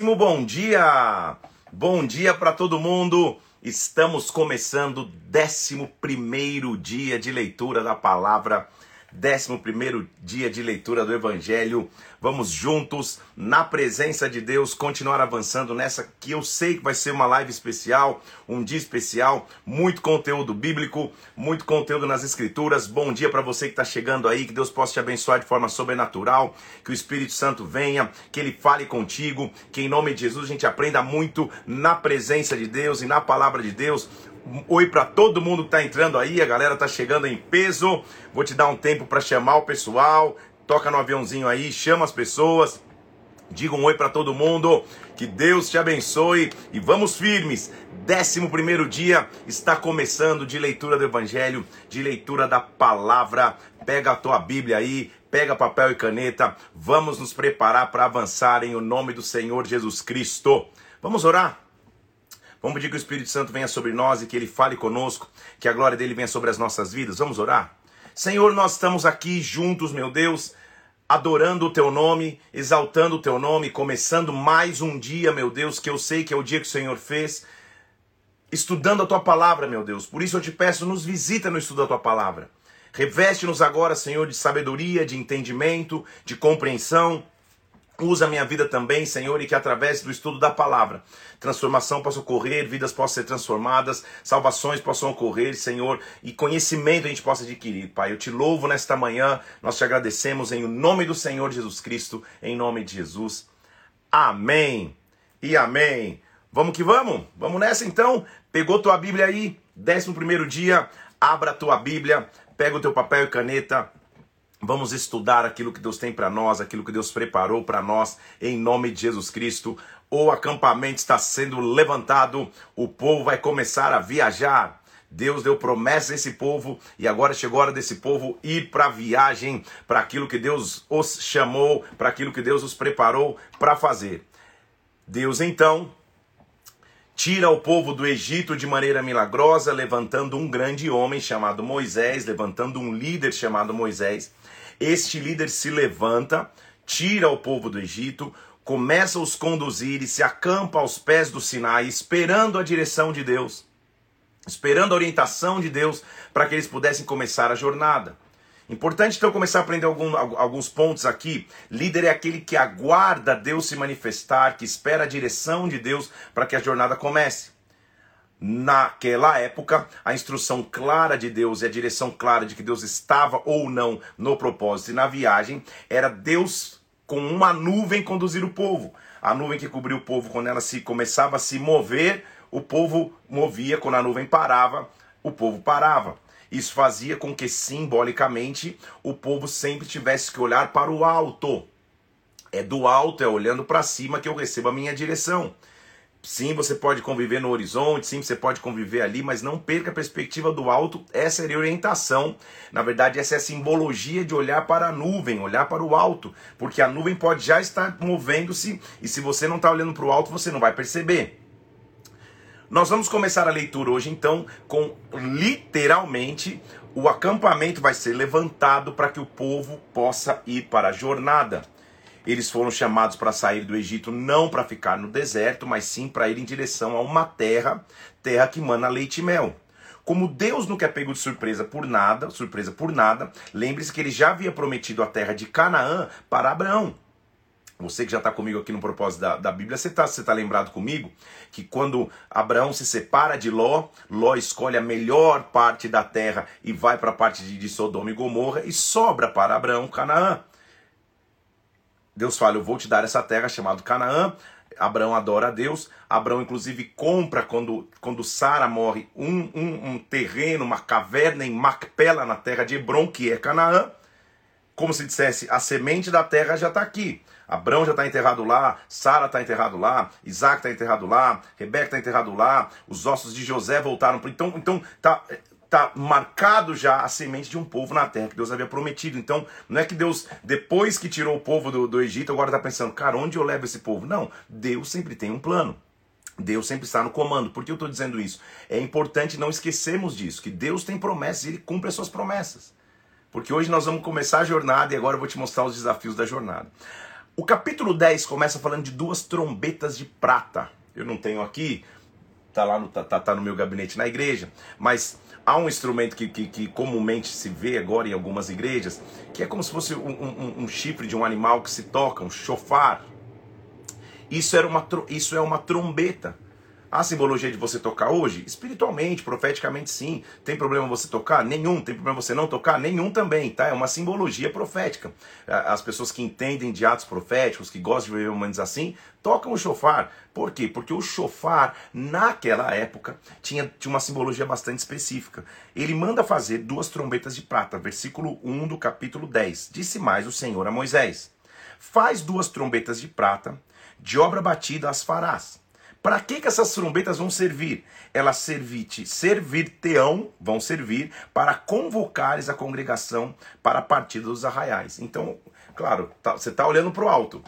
Muitíssimo bom dia! Bom dia para todo mundo! Estamos começando o 11 dia de leitura da palavra 11 dia de leitura do Evangelho. Vamos juntos, na presença de Deus, continuar avançando nessa que eu sei que vai ser uma live especial, um dia especial, muito conteúdo bíblico, muito conteúdo nas Escrituras. Bom dia para você que está chegando aí, que Deus possa te abençoar de forma sobrenatural, que o Espírito Santo venha, que ele fale contigo, que em nome de Jesus a gente aprenda muito na presença de Deus e na palavra de Deus oi para todo mundo que tá entrando aí, a galera tá chegando em peso. Vou te dar um tempo para chamar o pessoal. Toca no aviãozinho aí, chama as pessoas. Diga um oi para todo mundo. Que Deus te abençoe e vamos firmes. Décimo primeiro dia está começando de leitura do Evangelho, de leitura da palavra. Pega a tua Bíblia aí, pega papel e caneta. Vamos nos preparar para avançar em o nome do Senhor Jesus Cristo. Vamos orar? Vamos pedir que o Espírito Santo venha sobre nós e que ele fale conosco, que a glória dele venha sobre as nossas vidas. Vamos orar? Senhor, nós estamos aqui juntos, meu Deus, adorando o teu nome, exaltando o teu nome, começando mais um dia, meu Deus, que eu sei que é o dia que o Senhor fez, estudando a tua palavra, meu Deus. Por isso eu te peço, nos visita no estudo da tua palavra. Reveste-nos agora, Senhor, de sabedoria, de entendimento, de compreensão. Usa a minha vida também, Senhor, e que através do estudo da palavra, transformação possa ocorrer, vidas possam ser transformadas, salvações possam ocorrer, Senhor, e conhecimento a gente possa adquirir, Pai. Eu te louvo nesta manhã, nós te agradecemos em nome do Senhor Jesus Cristo, em nome de Jesus. Amém e amém. Vamos que vamos? Vamos nessa então? Pegou tua Bíblia aí? Décimo primeiro dia, abra tua Bíblia, pega o teu papel e caneta, Vamos estudar aquilo que Deus tem para nós, aquilo que Deus preparou para nós, em nome de Jesus Cristo. O acampamento está sendo levantado, o povo vai começar a viajar. Deus deu promessa a esse povo e agora chegou a hora desse povo ir para a viagem, para aquilo que Deus os chamou, para aquilo que Deus os preparou para fazer. Deus então tira o povo do Egito de maneira milagrosa, levantando um grande homem chamado Moisés, levantando um líder chamado Moisés este líder se levanta, tira o povo do Egito, começa a os conduzir e se acampa aos pés do Sinai, esperando a direção de Deus, esperando a orientação de Deus para que eles pudessem começar a jornada. Importante então começar a aprender algum, alguns pontos aqui. Líder é aquele que aguarda Deus se manifestar, que espera a direção de Deus para que a jornada comece naquela época, a instrução clara de Deus e a direção clara de que Deus estava ou não no propósito e na viagem era Deus com uma nuvem conduzir o povo. A nuvem que cobriu o povo quando ela se começava a se mover, o povo movia, quando a nuvem parava, o povo parava. Isso fazia com que simbolicamente o povo sempre tivesse que olhar para o alto. É do alto, é olhando para cima que eu recebo a minha direção. Sim, você pode conviver no horizonte, sim, você pode conviver ali, mas não perca a perspectiva do alto. Essa é a orientação. Na verdade, essa é a simbologia de olhar para a nuvem, olhar para o alto, porque a nuvem pode já estar movendo-se e se você não está olhando para o alto, você não vai perceber. Nós vamos começar a leitura hoje, então, com literalmente o acampamento vai ser levantado para que o povo possa ir para a jornada. Eles foram chamados para sair do Egito não para ficar no deserto, mas sim para ir em direção a uma terra, terra que mana leite e mel. Como Deus nunca é pego de surpresa por nada, surpresa por nada, lembre-se que ele já havia prometido a terra de Canaã para Abraão. Você que já está comigo aqui no propósito da, da Bíblia, você está você tá lembrado comigo que quando Abraão se separa de Ló, Ló escolhe a melhor parte da terra e vai para a parte de, de Sodoma e Gomorra e sobra para Abraão Canaã. Deus fala: Eu vou te dar essa terra chamada Canaã. Abraão adora a Deus. Abraão, inclusive, compra, quando, quando Sara morre, um, um, um terreno, uma caverna em Macpela, na terra de Hebron, que é Canaã. Como se dissesse: a semente da terra já está aqui. Abraão já está enterrado lá, Sara está enterrado lá, Isaac está enterrado lá, Rebeca está enterrado lá, os ossos de José voltaram. Então, então tá, está marcado já a semente de um povo na terra que Deus havia prometido. Então, não é que Deus, depois que tirou o povo do, do Egito, agora está pensando, cara, onde eu levo esse povo? Não, Deus sempre tem um plano. Deus sempre está no comando. Por que eu estou dizendo isso? É importante não esquecermos disso, que Deus tem promessas e Ele cumpre as suas promessas. Porque hoje nós vamos começar a jornada e agora eu vou te mostrar os desafios da jornada. O capítulo 10 começa falando de duas trombetas de prata. Eu não tenho aqui, tá lá no, tá, tá, tá no meu gabinete na igreja, mas há um instrumento que, que, que, comumente se vê agora em algumas igrejas, que é como se fosse um, um, um chifre de um animal que se toca, um chofar. Isso, era uma, isso é uma trombeta. A simbologia de você tocar hoje? Espiritualmente, profeticamente, sim. Tem problema você tocar? Nenhum. Tem problema você não tocar? Nenhum também, tá? É uma simbologia profética. As pessoas que entendem de atos proféticos, que gostam de viver momentos assim, tocam o chofar. Por quê? Porque o chofar, naquela época, tinha, tinha uma simbologia bastante específica. Ele manda fazer duas trombetas de prata, versículo 1 do capítulo 10. Disse mais o Senhor a Moisés: Faz duas trombetas de prata, de obra batida as farás para que, que essas trombetas vão servir? Elas servir-te, servir-te-ão, vão servir para convocares a congregação para a partida dos arraiais. Então, claro, tá, você está olhando para o alto,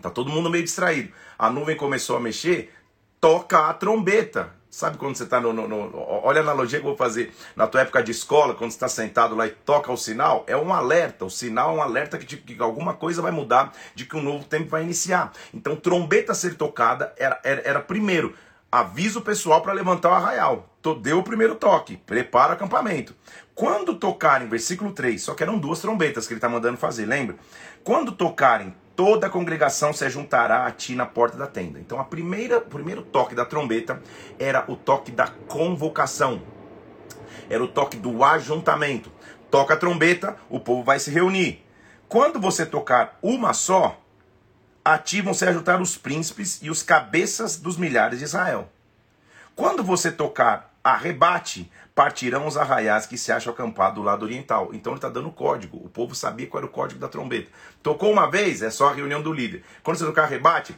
tá todo mundo meio distraído. A nuvem começou a mexer, toca a trombeta. Sabe quando você está no, no, no, Olha a analogia que eu vou fazer. Na tua época de escola, quando você está sentado lá e toca o sinal, é um alerta. O sinal é um alerta que, que alguma coisa vai mudar, de que um novo tempo vai iniciar. Então, trombeta ser tocada era, era, era primeiro avisa o pessoal para levantar o arraial. Deu o primeiro toque, prepara o acampamento. Quando tocarem, versículo 3, só que eram duas trombetas que ele está mandando fazer, lembra? Quando tocarem toda a congregação se juntará a ti na porta da tenda. Então, a primeira, o primeiro toque da trombeta era o toque da convocação, era o toque do ajuntamento. Toca a trombeta, o povo vai se reunir. Quando você tocar uma só, a ti vão se ajuntar os príncipes e os cabeças dos milhares de Israel. Quando você tocar arrebate, partirão os arraiais que se acham acampados do lado oriental. Então ele está dando código. O povo sabia qual era o código da trombeta. Tocou uma vez, é só a reunião do líder. Quando você tocar arrebate,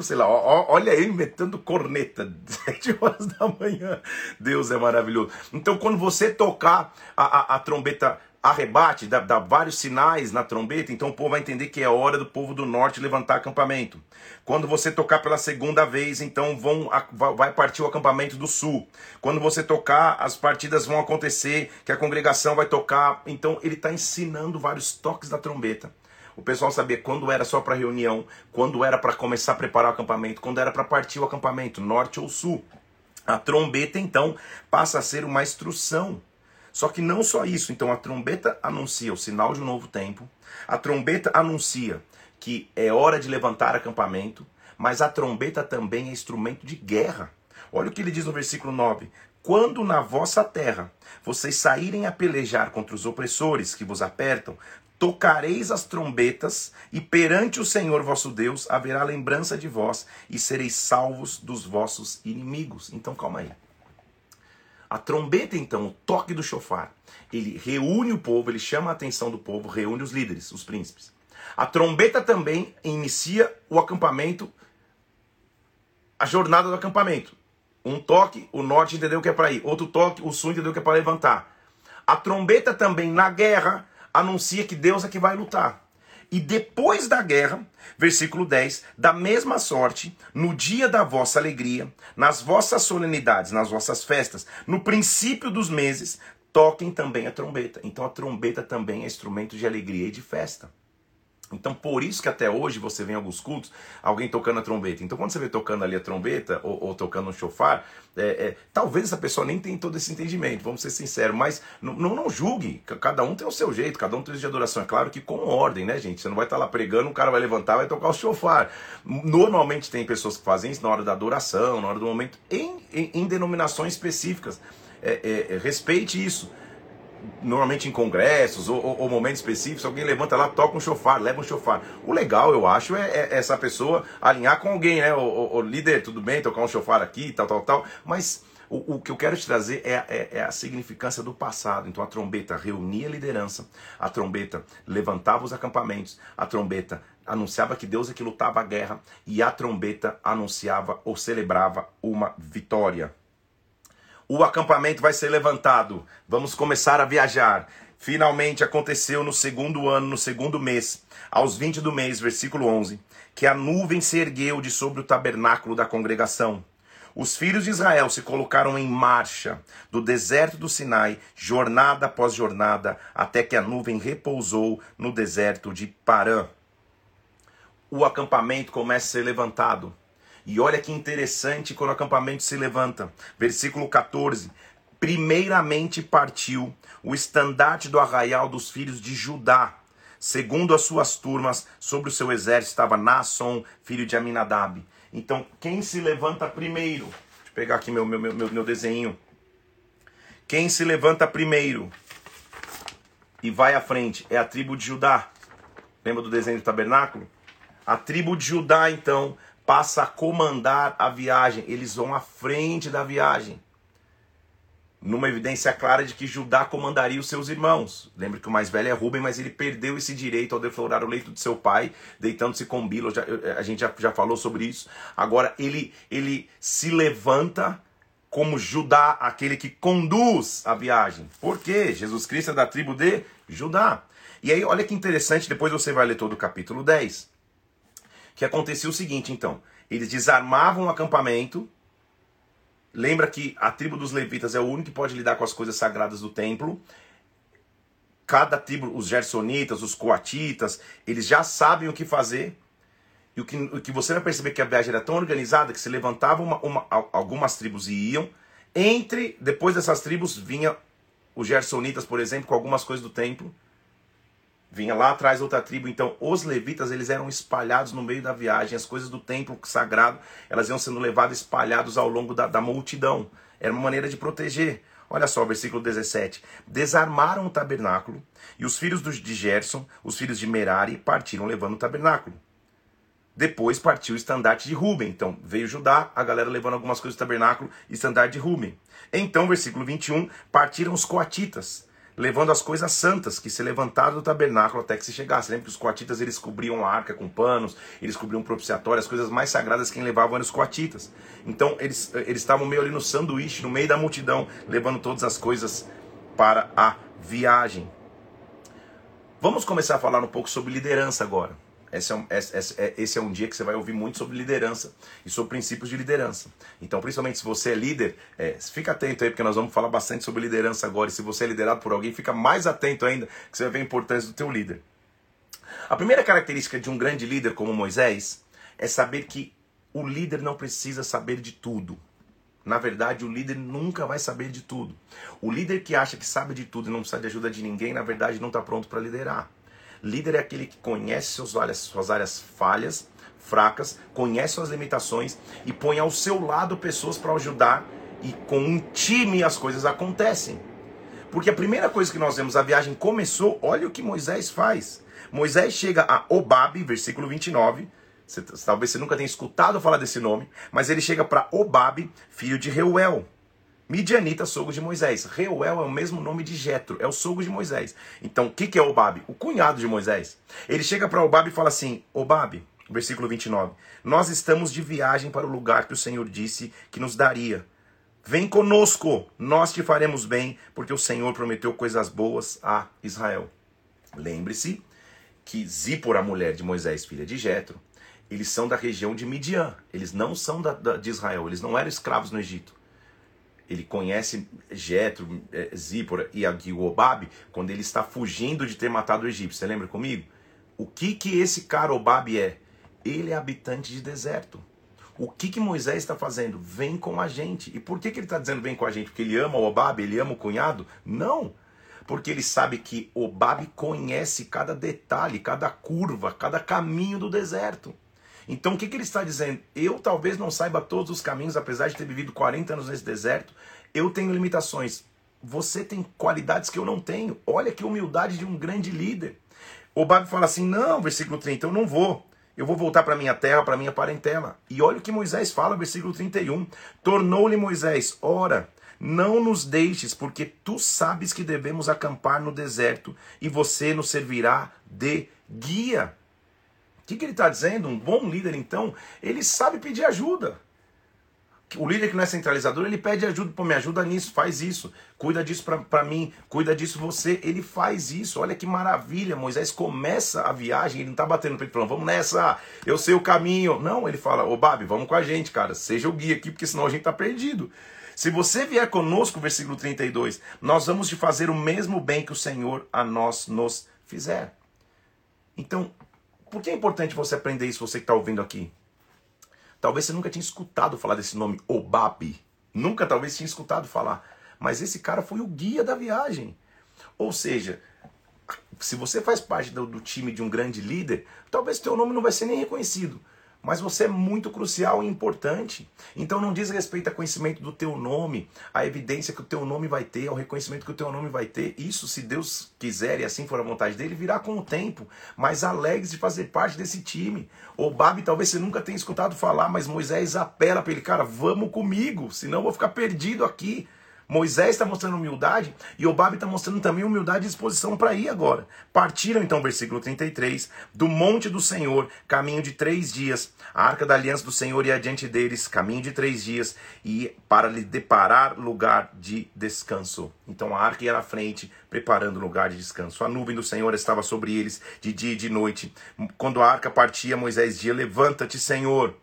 sei lá, ó, olha ele metendo corneta, sete horas da manhã. Deus é maravilhoso. Então quando você tocar a, a, a trombeta arrebate, dá, dá, vários sinais na trombeta, então o povo vai entender que é hora do povo do norte levantar acampamento. Quando você tocar pela segunda vez, então vão, vai partir o acampamento do sul. Quando você tocar, as partidas vão acontecer, que a congregação vai tocar. Então ele está ensinando vários toques da trombeta. O pessoal sabia quando era só para reunião, quando era para começar a preparar o acampamento, quando era para partir o acampamento, norte ou sul. A trombeta então passa a ser uma instrução só que não só isso, então a trombeta anuncia o sinal de um novo tempo, a trombeta anuncia que é hora de levantar acampamento, mas a trombeta também é instrumento de guerra. Olha o que ele diz no versículo 9: Quando na vossa terra vocês saírem a pelejar contra os opressores que vos apertam, tocareis as trombetas, e perante o Senhor vosso Deus haverá lembrança de vós, e sereis salvos dos vossos inimigos. Então calma aí. A trombeta, então, o toque do chofar, ele reúne o povo, ele chama a atenção do povo, reúne os líderes, os príncipes. A trombeta também inicia o acampamento, a jornada do acampamento. Um toque, o norte entendeu que é para ir. Outro toque, o sul entendeu que é para levantar. A trombeta também, na guerra, anuncia que Deus é que vai lutar. E depois da guerra, versículo 10, da mesma sorte, no dia da vossa alegria, nas vossas solenidades, nas vossas festas, no princípio dos meses, toquem também a trombeta. Então a trombeta também é instrumento de alegria e de festa. Então, por isso que até hoje você vê em alguns cultos alguém tocando a trombeta. Então, quando você vê tocando ali a trombeta ou, ou tocando um chofar, é, é, talvez essa pessoa nem tenha todo esse entendimento, vamos ser sinceros, mas não, não, julgue. Cada um tem o seu jeito, cada um tem o de adoração. É claro que com ordem, né, gente? Você não vai estar lá pregando, um cara vai levantar vai tocar o chofar. Normalmente tem pessoas que fazem isso na hora da adoração, na hora do momento, em, em, em denominações específicas. É, é, é respeite isso normalmente em congressos ou, ou, ou, momentos específicos, alguém levanta lá, toca um chofar, leva um chofar. O legal, eu acho, é, é essa pessoa alinhar com alguém, né? O, o, o, líder, tudo bem, tocar um chofar aqui, tal, tal, tal. Mas o, o que eu quero te trazer é, é, é, a significância do passado. Então a trombeta reunia a liderança, a trombeta levantava os acampamentos, a trombeta anunciava que Deus é que lutava a guerra e a trombeta anunciava ou celebrava uma vitória o acampamento vai ser levantado, vamos começar a viajar. Finalmente aconteceu no segundo ano, no segundo mês, aos 20 do mês, versículo 11, que a nuvem se ergueu de sobre o tabernáculo da congregação. Os filhos de Israel se colocaram em marcha do deserto do Sinai, jornada após jornada, até que a nuvem repousou no deserto de Parã. o acampamento começa a ser levantado. E olha que interessante quando o acampamento se levanta. Versículo 14. Primeiramente partiu o estandarte do arraial dos filhos de Judá. Segundo as suas turmas, sobre o seu exército estava Nasson, filho de Aminadab. Então, quem se levanta primeiro? Deixa eu pegar aqui meu, meu, meu, meu desenho. Quem se levanta primeiro e vai à frente é a tribo de Judá. Lembra do desenho do tabernáculo? A tribo de Judá, então, passa a comandar a viagem. Eles vão à frente da viagem. Numa evidência clara de que Judá comandaria os seus irmãos. Lembra que o mais velho é Rubem, mas ele perdeu esse direito ao deflorar o leito de seu pai, deitando-se com Bilo. A gente já, já falou sobre isso. Agora ele, ele se levanta como Judá, aquele que conduz a viagem. Por quê? Jesus Cristo é da tribo de Judá. E aí, olha que interessante, depois você vai ler todo o capítulo 10 que acontecia o seguinte, então. Eles desarmavam o acampamento. Lembra que a tribo dos levitas é o único que pode lidar com as coisas sagradas do templo. Cada tribo, os gersonitas, os coatitas, eles já sabem o que fazer. E o que, o que você vai perceber que a viagem era tão organizada que se levantavam uma, uma, algumas tribos e iam. Entre, depois dessas tribos, vinha os gersonitas, por exemplo, com algumas coisas do templo vinha lá atrás outra tribo. Então, os levitas, eles eram espalhados no meio da viagem. As coisas do templo sagrado, elas iam sendo levadas espalhados ao longo da, da multidão. Era uma maneira de proteger. Olha só, versículo 17. Desarmaram o tabernáculo, e os filhos de Gerson, os filhos de Merari, partiram levando o tabernáculo. Depois partiu o estandarte de Ruben. Então veio Judá, a galera levando algumas coisas do tabernáculo, estandarte de Ruben. Então, versículo 21, partiram os coatitas levando as coisas santas que se levantaram do tabernáculo até que se chegasse. Lembra que os coatitas eles cobriam a arca com panos, eles cobriam o propiciatório, as coisas mais sagradas quem levavam eram os coatitas. Então eles eles estavam meio ali no sanduíche, no meio da multidão, levando todas as coisas para a viagem. Vamos começar a falar um pouco sobre liderança agora. Esse é, um, esse, é, esse é um dia que você vai ouvir muito sobre liderança e sobre princípios de liderança. Então, principalmente se você é líder, é, fica atento aí, porque nós vamos falar bastante sobre liderança agora. E se você é liderado por alguém, fica mais atento ainda, que você vai ver a importância do teu líder. A primeira característica de um grande líder como Moisés é saber que o líder não precisa saber de tudo. Na verdade, o líder nunca vai saber de tudo. O líder que acha que sabe de tudo e não precisa de ajuda de ninguém, na verdade, não está pronto para liderar. Líder é aquele que conhece áreas, suas áreas falhas, fracas, conhece suas limitações e põe ao seu lado pessoas para ajudar e com um time as coisas acontecem. Porque a primeira coisa que nós vemos, a viagem começou, olha o que Moisés faz. Moisés chega a Obabe, versículo 29. Você, talvez você nunca tenha escutado falar desse nome, mas ele chega para Obabe, filho de Reuel. Midianita, sogro de Moisés. Reuel é o mesmo nome de Jetro, é o sogro de Moisés. Então, o que, que é Obabe? O cunhado de Moisés. Ele chega para Obabe e fala assim: Obabe, versículo 29, nós estamos de viagem para o lugar que o Senhor disse que nos daria. Vem conosco, nós te faremos bem, porque o Senhor prometeu coisas boas a Israel. Lembre-se que Zípora, mulher de Moisés, filha de Jetro, eles são da região de Midian. Eles não são da, da, de Israel, eles não eram escravos no Egito ele conhece Jetro, é, Zípora e Obabe quando ele está fugindo de ter matado o egípcio. Você lembra comigo? O que que esse cara Obabe é? Ele é habitante de deserto. O que que Moisés está fazendo? Vem com a gente. E por que, que ele está dizendo vem com a gente? Porque ele ama o Obabe, ele ama o cunhado? Não. Porque ele sabe que Obabe conhece cada detalhe, cada curva, cada caminho do deserto. Então o que, que ele está dizendo? Eu talvez não saiba todos os caminhos, apesar de ter vivido 40 anos nesse deserto, eu tenho limitações. Você tem qualidades que eu não tenho. Olha que humildade de um grande líder. O Babi fala assim: não, versículo 30, eu não vou. Eu vou voltar para minha terra, para minha parentela. E olha o que Moisés fala, versículo 31. Tornou-lhe Moisés: Ora, não nos deixes, porque tu sabes que devemos acampar no deserto, e você nos servirá de guia. O que, que ele está dizendo? Um bom líder, então, ele sabe pedir ajuda. O líder que não é centralizador, ele pede ajuda, pô, me ajuda nisso, faz isso, cuida disso para mim, cuida disso você, ele faz isso, olha que maravilha, Moisés começa a viagem, ele não está batendo no peito falando, vamos nessa, eu sei o caminho, não, ele fala, ô Babi, vamos com a gente, cara, seja o guia aqui, porque senão a gente está perdido. Se você vier conosco, versículo 32, nós vamos te fazer o mesmo bem que o Senhor a nós nos fizer. Então, por que é importante você aprender isso, você que está ouvindo aqui? Talvez você nunca tinha escutado falar desse nome, Obabe. Nunca talvez tinha escutado falar. Mas esse cara foi o guia da viagem. Ou seja, se você faz parte do, do time de um grande líder, talvez teu nome não vai ser nem reconhecido mas você é muito crucial e importante. Então não diz respeito a conhecimento do teu nome, a evidência que o teu nome vai ter, ao reconhecimento que o teu nome vai ter. Isso, se Deus quiser e assim for a vontade dele, virá com o tempo. Mas alegre de fazer parte desse time. O Babi talvez você nunca tenha escutado falar, mas Moisés apela para ele, cara, vamos comigo, senão eu vou ficar perdido aqui. Moisés está mostrando humildade e Obabe está mostrando também humildade e disposição para ir agora. Partiram então, versículo 33, do monte do Senhor, caminho de três dias. A arca da aliança do Senhor ia adiante deles, caminho de três dias, e para lhe deparar lugar de descanso. Então a arca ia à frente, preparando lugar de descanso. A nuvem do Senhor estava sobre eles de dia e de noite. Quando a arca partia, Moisés dizia: Levanta-te, Senhor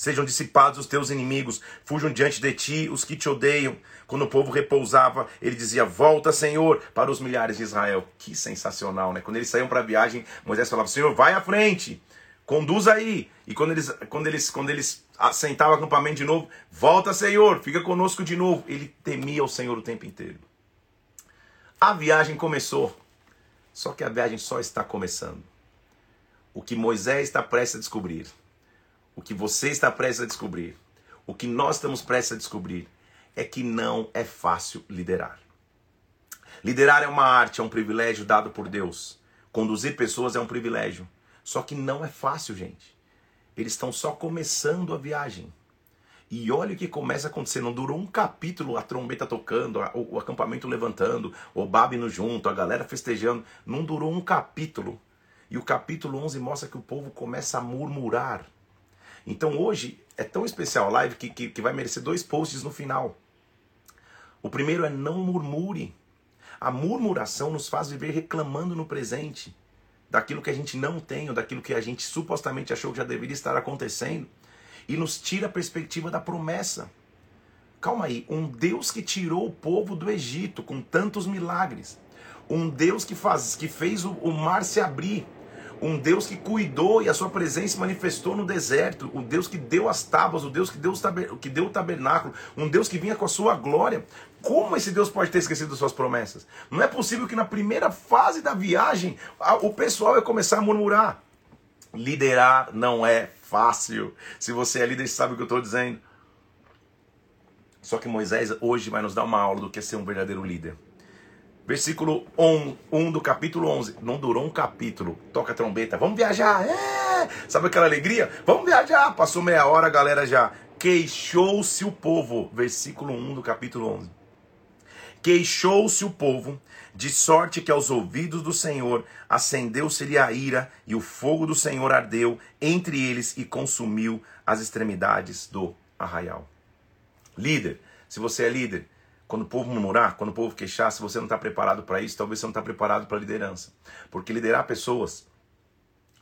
Sejam dissipados os teus inimigos, fujam diante de ti os que te odeiam. Quando o povo repousava, ele dizia: Volta, Senhor, para os milhares de Israel. Que sensacional, né? Quando eles saíam para a viagem, Moisés falava: Senhor, vai à frente, conduz aí. E quando eles, quando eles, quando eles assentavam o acampamento de novo, volta, Senhor, fica conosco de novo. Ele temia o Senhor o tempo inteiro. A viagem começou, só que a viagem só está começando. O que Moisés está prestes a descobrir o que você está prestes a descobrir, o que nós estamos prestes a descobrir, é que não é fácil liderar. Liderar é uma arte, é um privilégio dado por Deus. Conduzir pessoas é um privilégio. Só que não é fácil, gente. Eles estão só começando a viagem. E olha o que começa a acontecer. Não durou um capítulo, a trombeta tocando, o, acampamento levantando, o Babino junto, a galera festejando. Não durou um capítulo. E o capítulo 11 mostra que o povo começa a murmurar. Então hoje é tão especial a live que, que, que vai merecer dois posts no final. O primeiro é não murmure. A murmuração nos faz viver reclamando no presente daquilo que a gente não tem, ou daquilo que a gente supostamente achou que já deveria estar acontecendo, e nos tira a perspectiva da promessa. Calma aí, um Deus que tirou o povo do Egito com tantos milagres, um Deus que, faz, que fez o, o mar se abrir, um Deus que cuidou e a sua presença manifestou no deserto, o Deus que deu as tábuas, o Deus que deu, que deu o tabernáculo, um Deus que vinha com a sua glória. Como esse Deus pode ter esquecido suas promessas? Não é possível que na primeira fase da viagem o pessoal ia começar a murmurar. Liderar não é fácil. Se você é líder, sabe o que eu estou dizendo. Só que Moisés hoje vai nos dar uma aula do que é ser um verdadeiro líder. Versículo 1, do capítulo 11. Não durou um capítulo. Toca a trombeta. Vamos viajar. É! Sabe aquela alegria? Vamos viajar. Passou meia hora, a galera já. Queixou-se o povo. Versículo 1 do capítulo 11. Queixou-se o povo, de sorte que aos ouvidos do Senhor acendeu-se-lhe a ira, e o fogo do Senhor ardeu entre eles e consumiu as extremidades do arraial. Líder, se você é líder, quando o povo murmurar, quando o povo queixar, se você não está preparado para isso, talvez você não está preparado para a liderança. Porque liderar pessoas,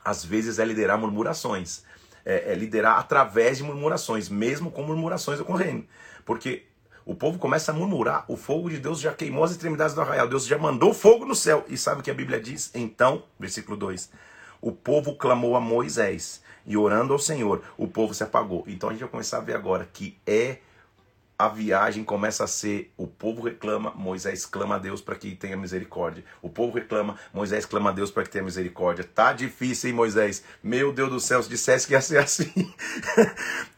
às vezes, é liderar murmurações. É, é liderar através de murmurações, mesmo com murmurações ocorrendo. Porque o povo começa a murmurar, o fogo de Deus já queimou as extremidades do arraial, Deus já mandou fogo no céu. E sabe o que a Bíblia diz? Então, versículo 2: O povo clamou a Moisés, e orando ao Senhor, o povo se apagou. Então a gente vai começar a ver agora que é a viagem começa a ser: o povo reclama, Moisés clama a Deus para que tenha misericórdia. O povo reclama, Moisés clama a Deus para que tenha misericórdia. Tá difícil, hein, Moisés? Meu Deus do céu, se dissesse que ia ser assim.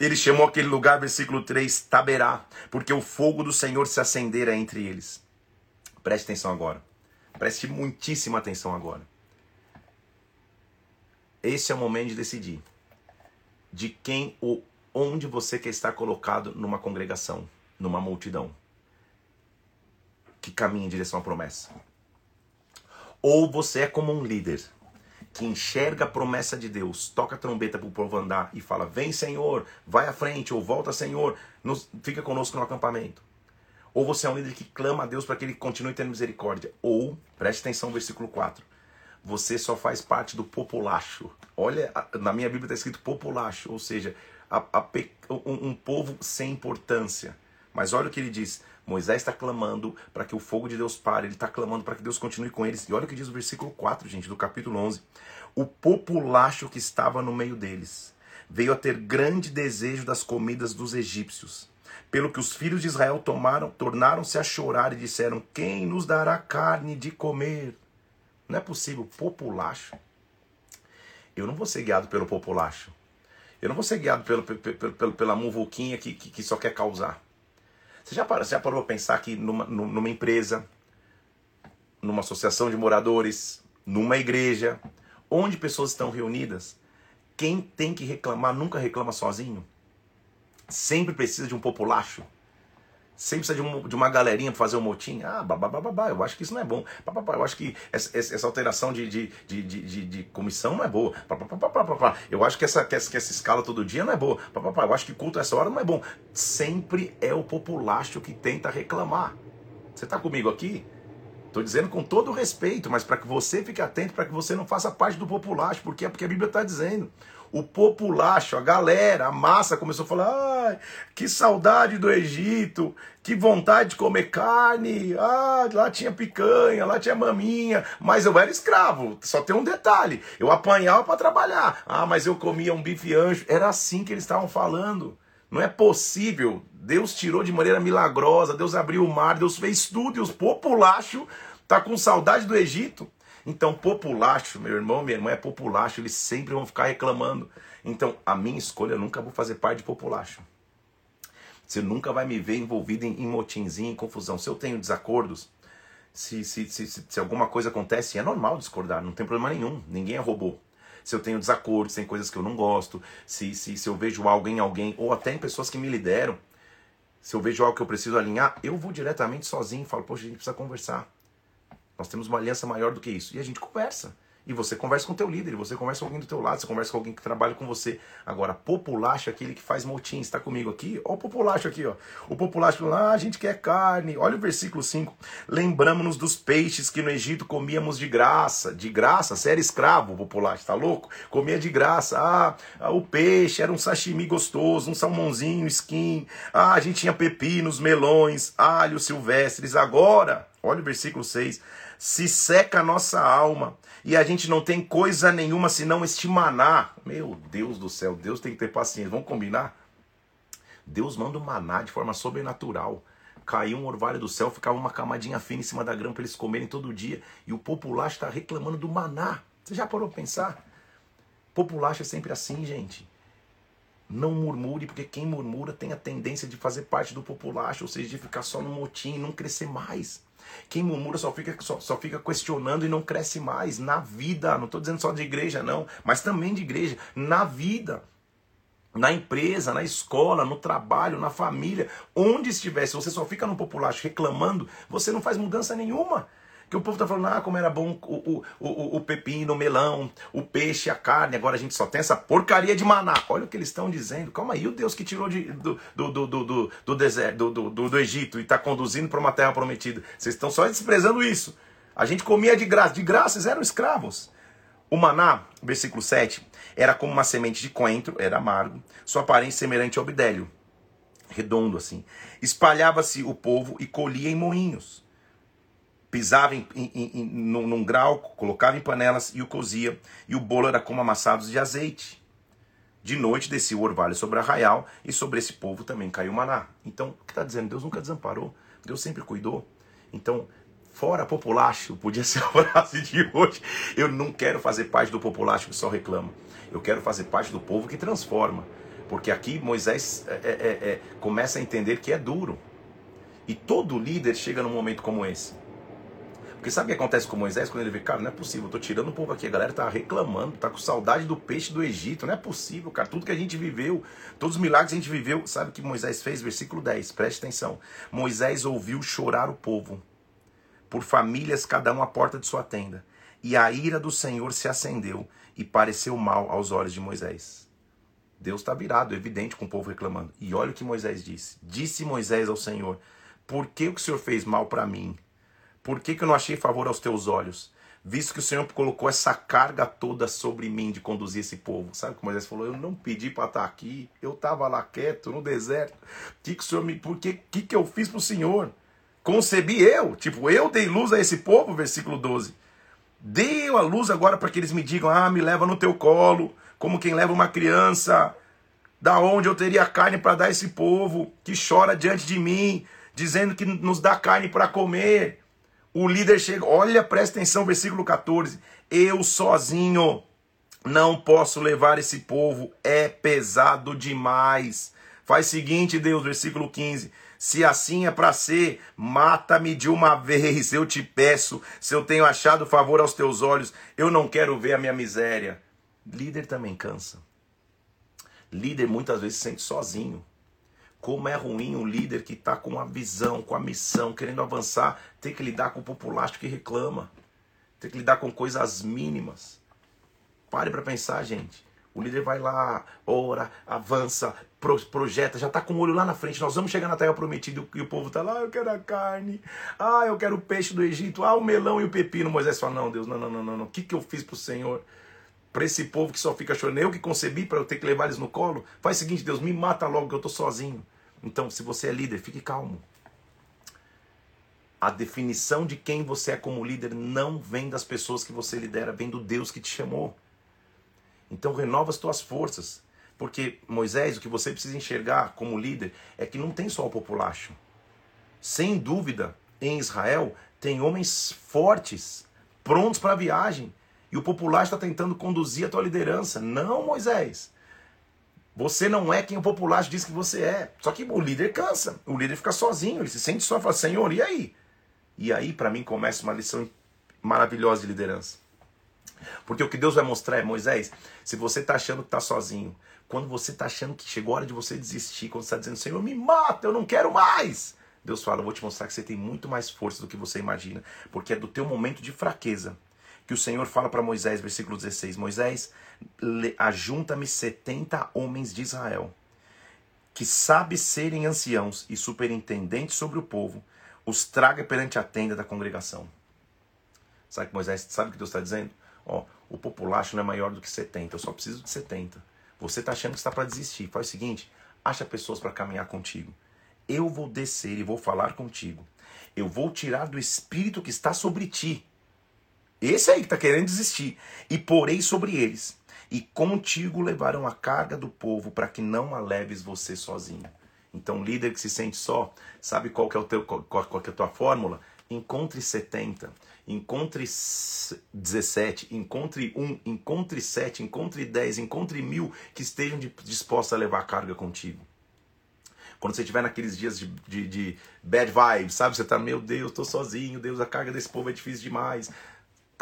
Ele chamou aquele lugar, versículo 3, Taberá, porque o fogo do Senhor se acendera entre eles. Preste atenção agora. Preste muitíssima atenção agora. Esse é o momento de decidir de quem o onde você quer estar colocado numa congregação, numa multidão que caminha em direção à promessa. Ou você é como um líder que enxerga a promessa de Deus, toca a trombeta para o povo andar e fala: Vem, Senhor, vai à frente, ou volta, Senhor, nos, fica conosco no acampamento. Ou você é um líder que clama a Deus para que ele continue tendo misericórdia. Ou, preste atenção no versículo 4, você só faz parte do populacho. Olha, na minha Bíblia está escrito populacho, ou seja, a, a, um, um povo sem importância. Mas olha o que ele diz: Moisés está clamando para que o fogo de Deus pare, ele está clamando para que Deus continue com eles. E olha o que diz o versículo 4, gente, do capítulo 11. o populacho que estava no meio deles veio a ter grande desejo das comidas dos egípcios. Pelo que os filhos de Israel tomaram, tornaram-se a chorar e disseram: Quem nos dará carne de comer? Não é possível, populacho. Eu não vou ser guiado pelo populacho. Eu não vou ser guiado pelo, pelo, pelo pela muvuquinha que, que, que, só quer causar. Você já parou, você já parou para pensar que numa, numa empresa, numa associação de moradores, numa igreja, onde pessoas estão reunidas, quem tem que reclamar nunca reclama sozinho. Sempre precisa de um populacho. Sempre precisa de, um, de uma galerinha para fazer um motim. Ah, babá, eu acho que isso não é bom. Babá, eu acho que essa, essa alteração de, de, de, de, de comissão não é boa. Babá, eu acho que essa, que essa, que essa escala todo dia não é boa. Babá, eu acho que culto essa hora não é bom. Sempre é o populacho que tenta reclamar. Você está comigo aqui? Estou dizendo com todo respeito, mas para que você fique atento, para que você não faça parte do populacho, porque é porque a Bíblia está dizendo. O populacho, a galera, a massa começou a falar: ai, que saudade do Egito, que vontade de comer carne, ah, lá tinha picanha, lá tinha maminha, mas eu era escravo. Só tem um detalhe: eu apanhava para trabalhar. Ah, mas eu comia um bife anjo. Era assim que eles estavam falando. Não é possível. Deus tirou de maneira milagrosa, Deus abriu o mar, Deus fez tudo e os populacho tá com saudade do Egito. Então, populacho, meu irmão, minha irmã é populacho, eles sempre vão ficar reclamando. Então, a minha escolha, eu nunca vou fazer parte de populacho. Você nunca vai me ver envolvido em, em motinzinho, em confusão. Se eu tenho desacordos, se, se, se, se, alguma coisa acontece, é normal discordar, não tem problema nenhum. Ninguém é robô se eu tenho desacordos, tem coisas que eu não gosto, se, se, se eu vejo algo em alguém, ou até em pessoas que me lideram, se eu vejo algo que eu preciso alinhar, eu vou diretamente sozinho e falo, poxa, a gente precisa conversar. Nós temos uma aliança maior do que isso. E a gente conversa. E você conversa com o teu líder, você conversa com alguém do teu lado, você conversa com alguém que trabalha com você. Agora, populacho é aquele que faz motim, está comigo aqui? Olha o populacho aqui, ó. O populacho lá, ah, a gente quer carne. Olha o versículo 5. Lembramos-nos dos peixes que no Egito comíamos de graça. De graça, você era escravo, o populacho, tá louco? Comia de graça. Ah, ah, o peixe era um sashimi gostoso, um salmãozinho, skin. Ah, a gente tinha pepinos, melões, alhos silvestres. Agora, olha o versículo 6 se seca a nossa alma e a gente não tem coisa nenhuma senão este maná. Meu Deus do céu, Deus tem que ter paciência. Vamos combinar? Deus manda o maná de forma sobrenatural. Caiu um orvalho do céu, ficava uma camadinha fina em cima da grama para eles comerem todo dia. E o populacho está reclamando do maná. Você já parou para pensar? Populacho é sempre assim, gente. Não murmure, porque quem murmura tem a tendência de fazer parte do populacho, ou seja, de ficar só no motim e não crescer mais. Quem murmura só fica, só, só fica questionando e não cresce mais na vida. Não estou dizendo só de igreja, não, mas também de igreja, na vida. Na empresa, na escola, no trabalho, na família, onde estiver, se você só fica no populacho reclamando, você não faz mudança nenhuma. Que o povo tá falando, ah, como era bom o, o, o, o pepino, o melão, o peixe, a carne, agora a gente só tem essa porcaria de maná. Olha o que eles estão dizendo. Calma aí, o Deus que tirou de, do, do, do, do, do deserto, do, do, do Egito e está conduzindo para uma terra prometida. Vocês estão só desprezando isso. A gente comia de graça, de graça, eram escravos. O maná, versículo 7, era como uma semente de coentro, era amargo, sua aparência semelhante ao bidélio, redondo assim. Espalhava-se o povo e colhia em moinhos pisava em, em, em, num, num grau, colocava em panelas e o cozia, e o bolo era como amassados de azeite. De noite descia o orvalho sobre Arraial, e sobre esse povo também caiu maná. Então, o que está dizendo? Deus nunca desamparou, Deus sempre cuidou. Então, fora populacho, podia ser a frase de hoje. Eu não quero fazer parte do populacho que só reclama. Eu quero fazer parte do povo que transforma. Porque aqui Moisés é, é, é, começa a entender que é duro. E todo líder chega num momento como esse. Porque sabe o que acontece com Moisés quando ele vê, cara, não é possível, eu tô tirando um pouco aqui, a galera tá reclamando, tá com saudade do peixe do Egito, não é possível, cara, tudo que a gente viveu, todos os milagres que a gente viveu, sabe o que Moisés fez? Versículo 10, preste atenção. Moisés ouviu chorar o povo, por famílias cada um à porta de sua tenda, e a ira do Senhor se acendeu e pareceu mal aos olhos de Moisés. Deus está virado, evidente, com o povo reclamando. E olha o que Moisés disse. Disse Moisés ao Senhor: Por que o Senhor fez mal para mim? Por que, que eu não achei favor aos teus olhos? Visto que o Senhor colocou essa carga toda sobre mim de conduzir esse povo. Sabe como Moisés falou? Eu não pedi para estar aqui. Eu estava lá quieto, no deserto. Que que o Senhor me. Por que, que, que eu fiz para o Senhor? Concebi eu. Tipo, eu dei luz a esse povo, versículo 12. Dê a luz agora para que eles me digam: ah, me leva no teu colo, como quem leva uma criança. Da onde eu teria carne para dar a esse povo que chora diante de mim, dizendo que nos dá carne para comer. O líder chega, olha, presta atenção, versículo 14. Eu sozinho não posso levar esse povo, é pesado demais. Faz seguinte, Deus, versículo 15. Se assim é para ser, mata-me de uma vez, eu te peço. Se eu tenho achado favor aos teus olhos, eu não quero ver a minha miséria. Líder também cansa. Líder muitas vezes se sente sozinho. Como é ruim um líder que está com a visão, com a missão, querendo avançar, ter que lidar com o populacho que reclama, ter que lidar com coisas mínimas. Pare para pensar, gente. O líder vai lá, ora, avança, pro, projeta, já está com o olho lá na frente. Nós vamos chegar na terra prometida e o povo está lá, ah, eu quero a carne, ah, eu quero o peixe do Egito, ah, o melão e o pepino. Moisés fala: Não, Deus, não, não, não, não, não. O que, que eu fiz para o Senhor? Para esse povo que só fica chorando, eu que concebi para eu ter que levar eles no colo? Faz o seguinte, Deus, me mata logo que eu estou sozinho. Então, se você é líder, fique calmo. A definição de quem você é como líder não vem das pessoas que você lidera, vem do Deus que te chamou. Então renova as tuas forças. Porque, Moisés, o que você precisa enxergar como líder é que não tem só o populacho. Sem dúvida, em Israel, tem homens fortes, prontos para a viagem. E o populacho está tentando conduzir a tua liderança. Não, Moisés. Você não é quem o populacho diz que você é. Só que o líder cansa. O líder fica sozinho. Ele se sente só e fala, Senhor, e aí? E aí, para mim, começa uma lição maravilhosa de liderança. Porque o que Deus vai mostrar é, Moisés, se você está achando que está sozinho, quando você está achando que chegou a hora de você desistir, quando você está dizendo, Senhor, me mata, eu não quero mais. Deus fala, eu vou te mostrar que você tem muito mais força do que você imagina, porque é do teu momento de fraqueza que o Senhor fala para Moisés, versículo 16: Moisés, ajunta-me 70 homens de Israel, que sabe serem anciãos e superintendentes sobre o povo, os traga perante a tenda da congregação. Sabe que Moisés, sabe o que Deus está dizendo? Ó, o populacho não é maior do que 70, eu só preciso de 70. Você está achando que está para desistir. Faz o seguinte, acha pessoas para caminhar contigo. Eu vou descer e vou falar contigo. Eu vou tirar do espírito que está sobre ti. Esse aí que está querendo desistir. E porei sobre eles. E contigo levarão a carga do povo para que não a leves você sozinho. Então, líder que se sente só, sabe qual que é, o teu, qual, qual é a tua fórmula? Encontre 70 encontre 17, encontre 1, encontre 7, encontre 10, encontre mil que estejam dispostos a levar a carga contigo. Quando você estiver naqueles dias de, de, de, bad vibes, sabe? Você está, meu Deus, estou sozinho, Deus, a carga desse povo é difícil demais.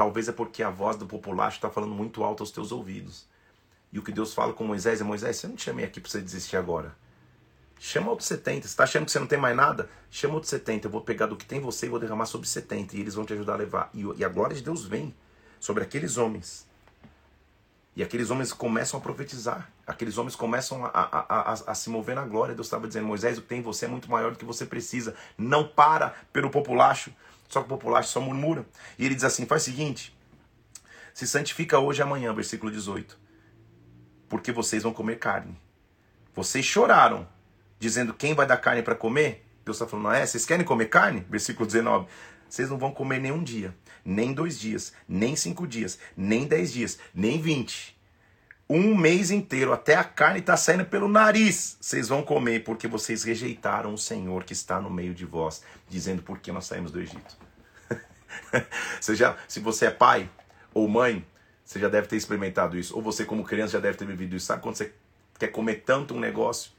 Talvez é porque a voz do populacho está falando muito alto aos teus ouvidos. E o que Deus fala com Moisés é: Moisés, você não te chamei aqui para você desistir agora. Chama outros 70. Você está achando que você não tem mais nada? Chama outros 70. Eu vou pegar do que tem você e vou derramar sobre 70. E eles vão te ajudar a levar. E, a glória de Deus vem sobre aqueles homens. E aqueles homens começam a profetizar. Aqueles homens começam a, a, a, a se mover na glória. Deus estava dizendo: Moisés, o que tem em você é muito maior do que você precisa. Não para pelo populacho. Só que o populacho só murmura. E ele diz assim: faz o seguinte. Se santifica hoje e amanhã, versículo 18. Porque vocês vão comer carne. Vocês choraram, dizendo quem vai dar carne para comer, Deus está falando, é, vocês querem comer carne? Versículo 19. Vocês não vão comer nem um dia, nem dois dias, nem cinco dias, nem dez dias, nem vinte. Um mês inteiro, até a carne está saindo pelo nariz. Vocês vão comer porque vocês rejeitaram o Senhor que está no meio de vós, dizendo por que nós saímos do Egito. você já, se você é pai ou mãe, você já deve ter experimentado isso. Ou você, como criança, já deve ter vivido isso. Sabe quando você quer comer tanto um negócio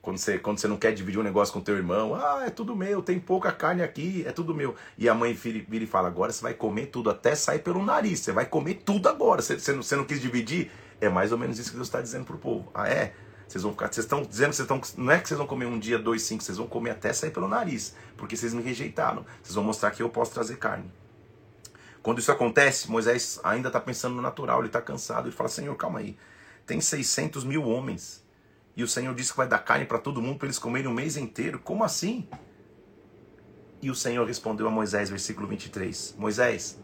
quando você, quando você não quer dividir um negócio com teu irmão, ah, é tudo meu, tem pouca carne aqui, é tudo meu. E a mãe vira e fala, agora você vai comer tudo, até sair pelo nariz, você vai comer tudo agora. Você, você, não, você não quis dividir? É mais ou menos isso que Deus está dizendo pro povo. Ah, é? Vocês vão ficar, vocês estão dizendo que vocês estão, não é que vocês vão comer um dia, dois, cinco, vocês vão comer até sair pelo nariz, porque vocês me rejeitaram. Vocês vão mostrar que eu posso trazer carne. Quando isso acontece, Moisés ainda está pensando no natural, ele está cansado, ele fala, Senhor, calma aí, tem 600 mil homens, e o Senhor disse que vai dar carne para todo mundo para eles comerem um mês inteiro. Como assim? E o Senhor respondeu a Moisés, versículo 23: Moisés,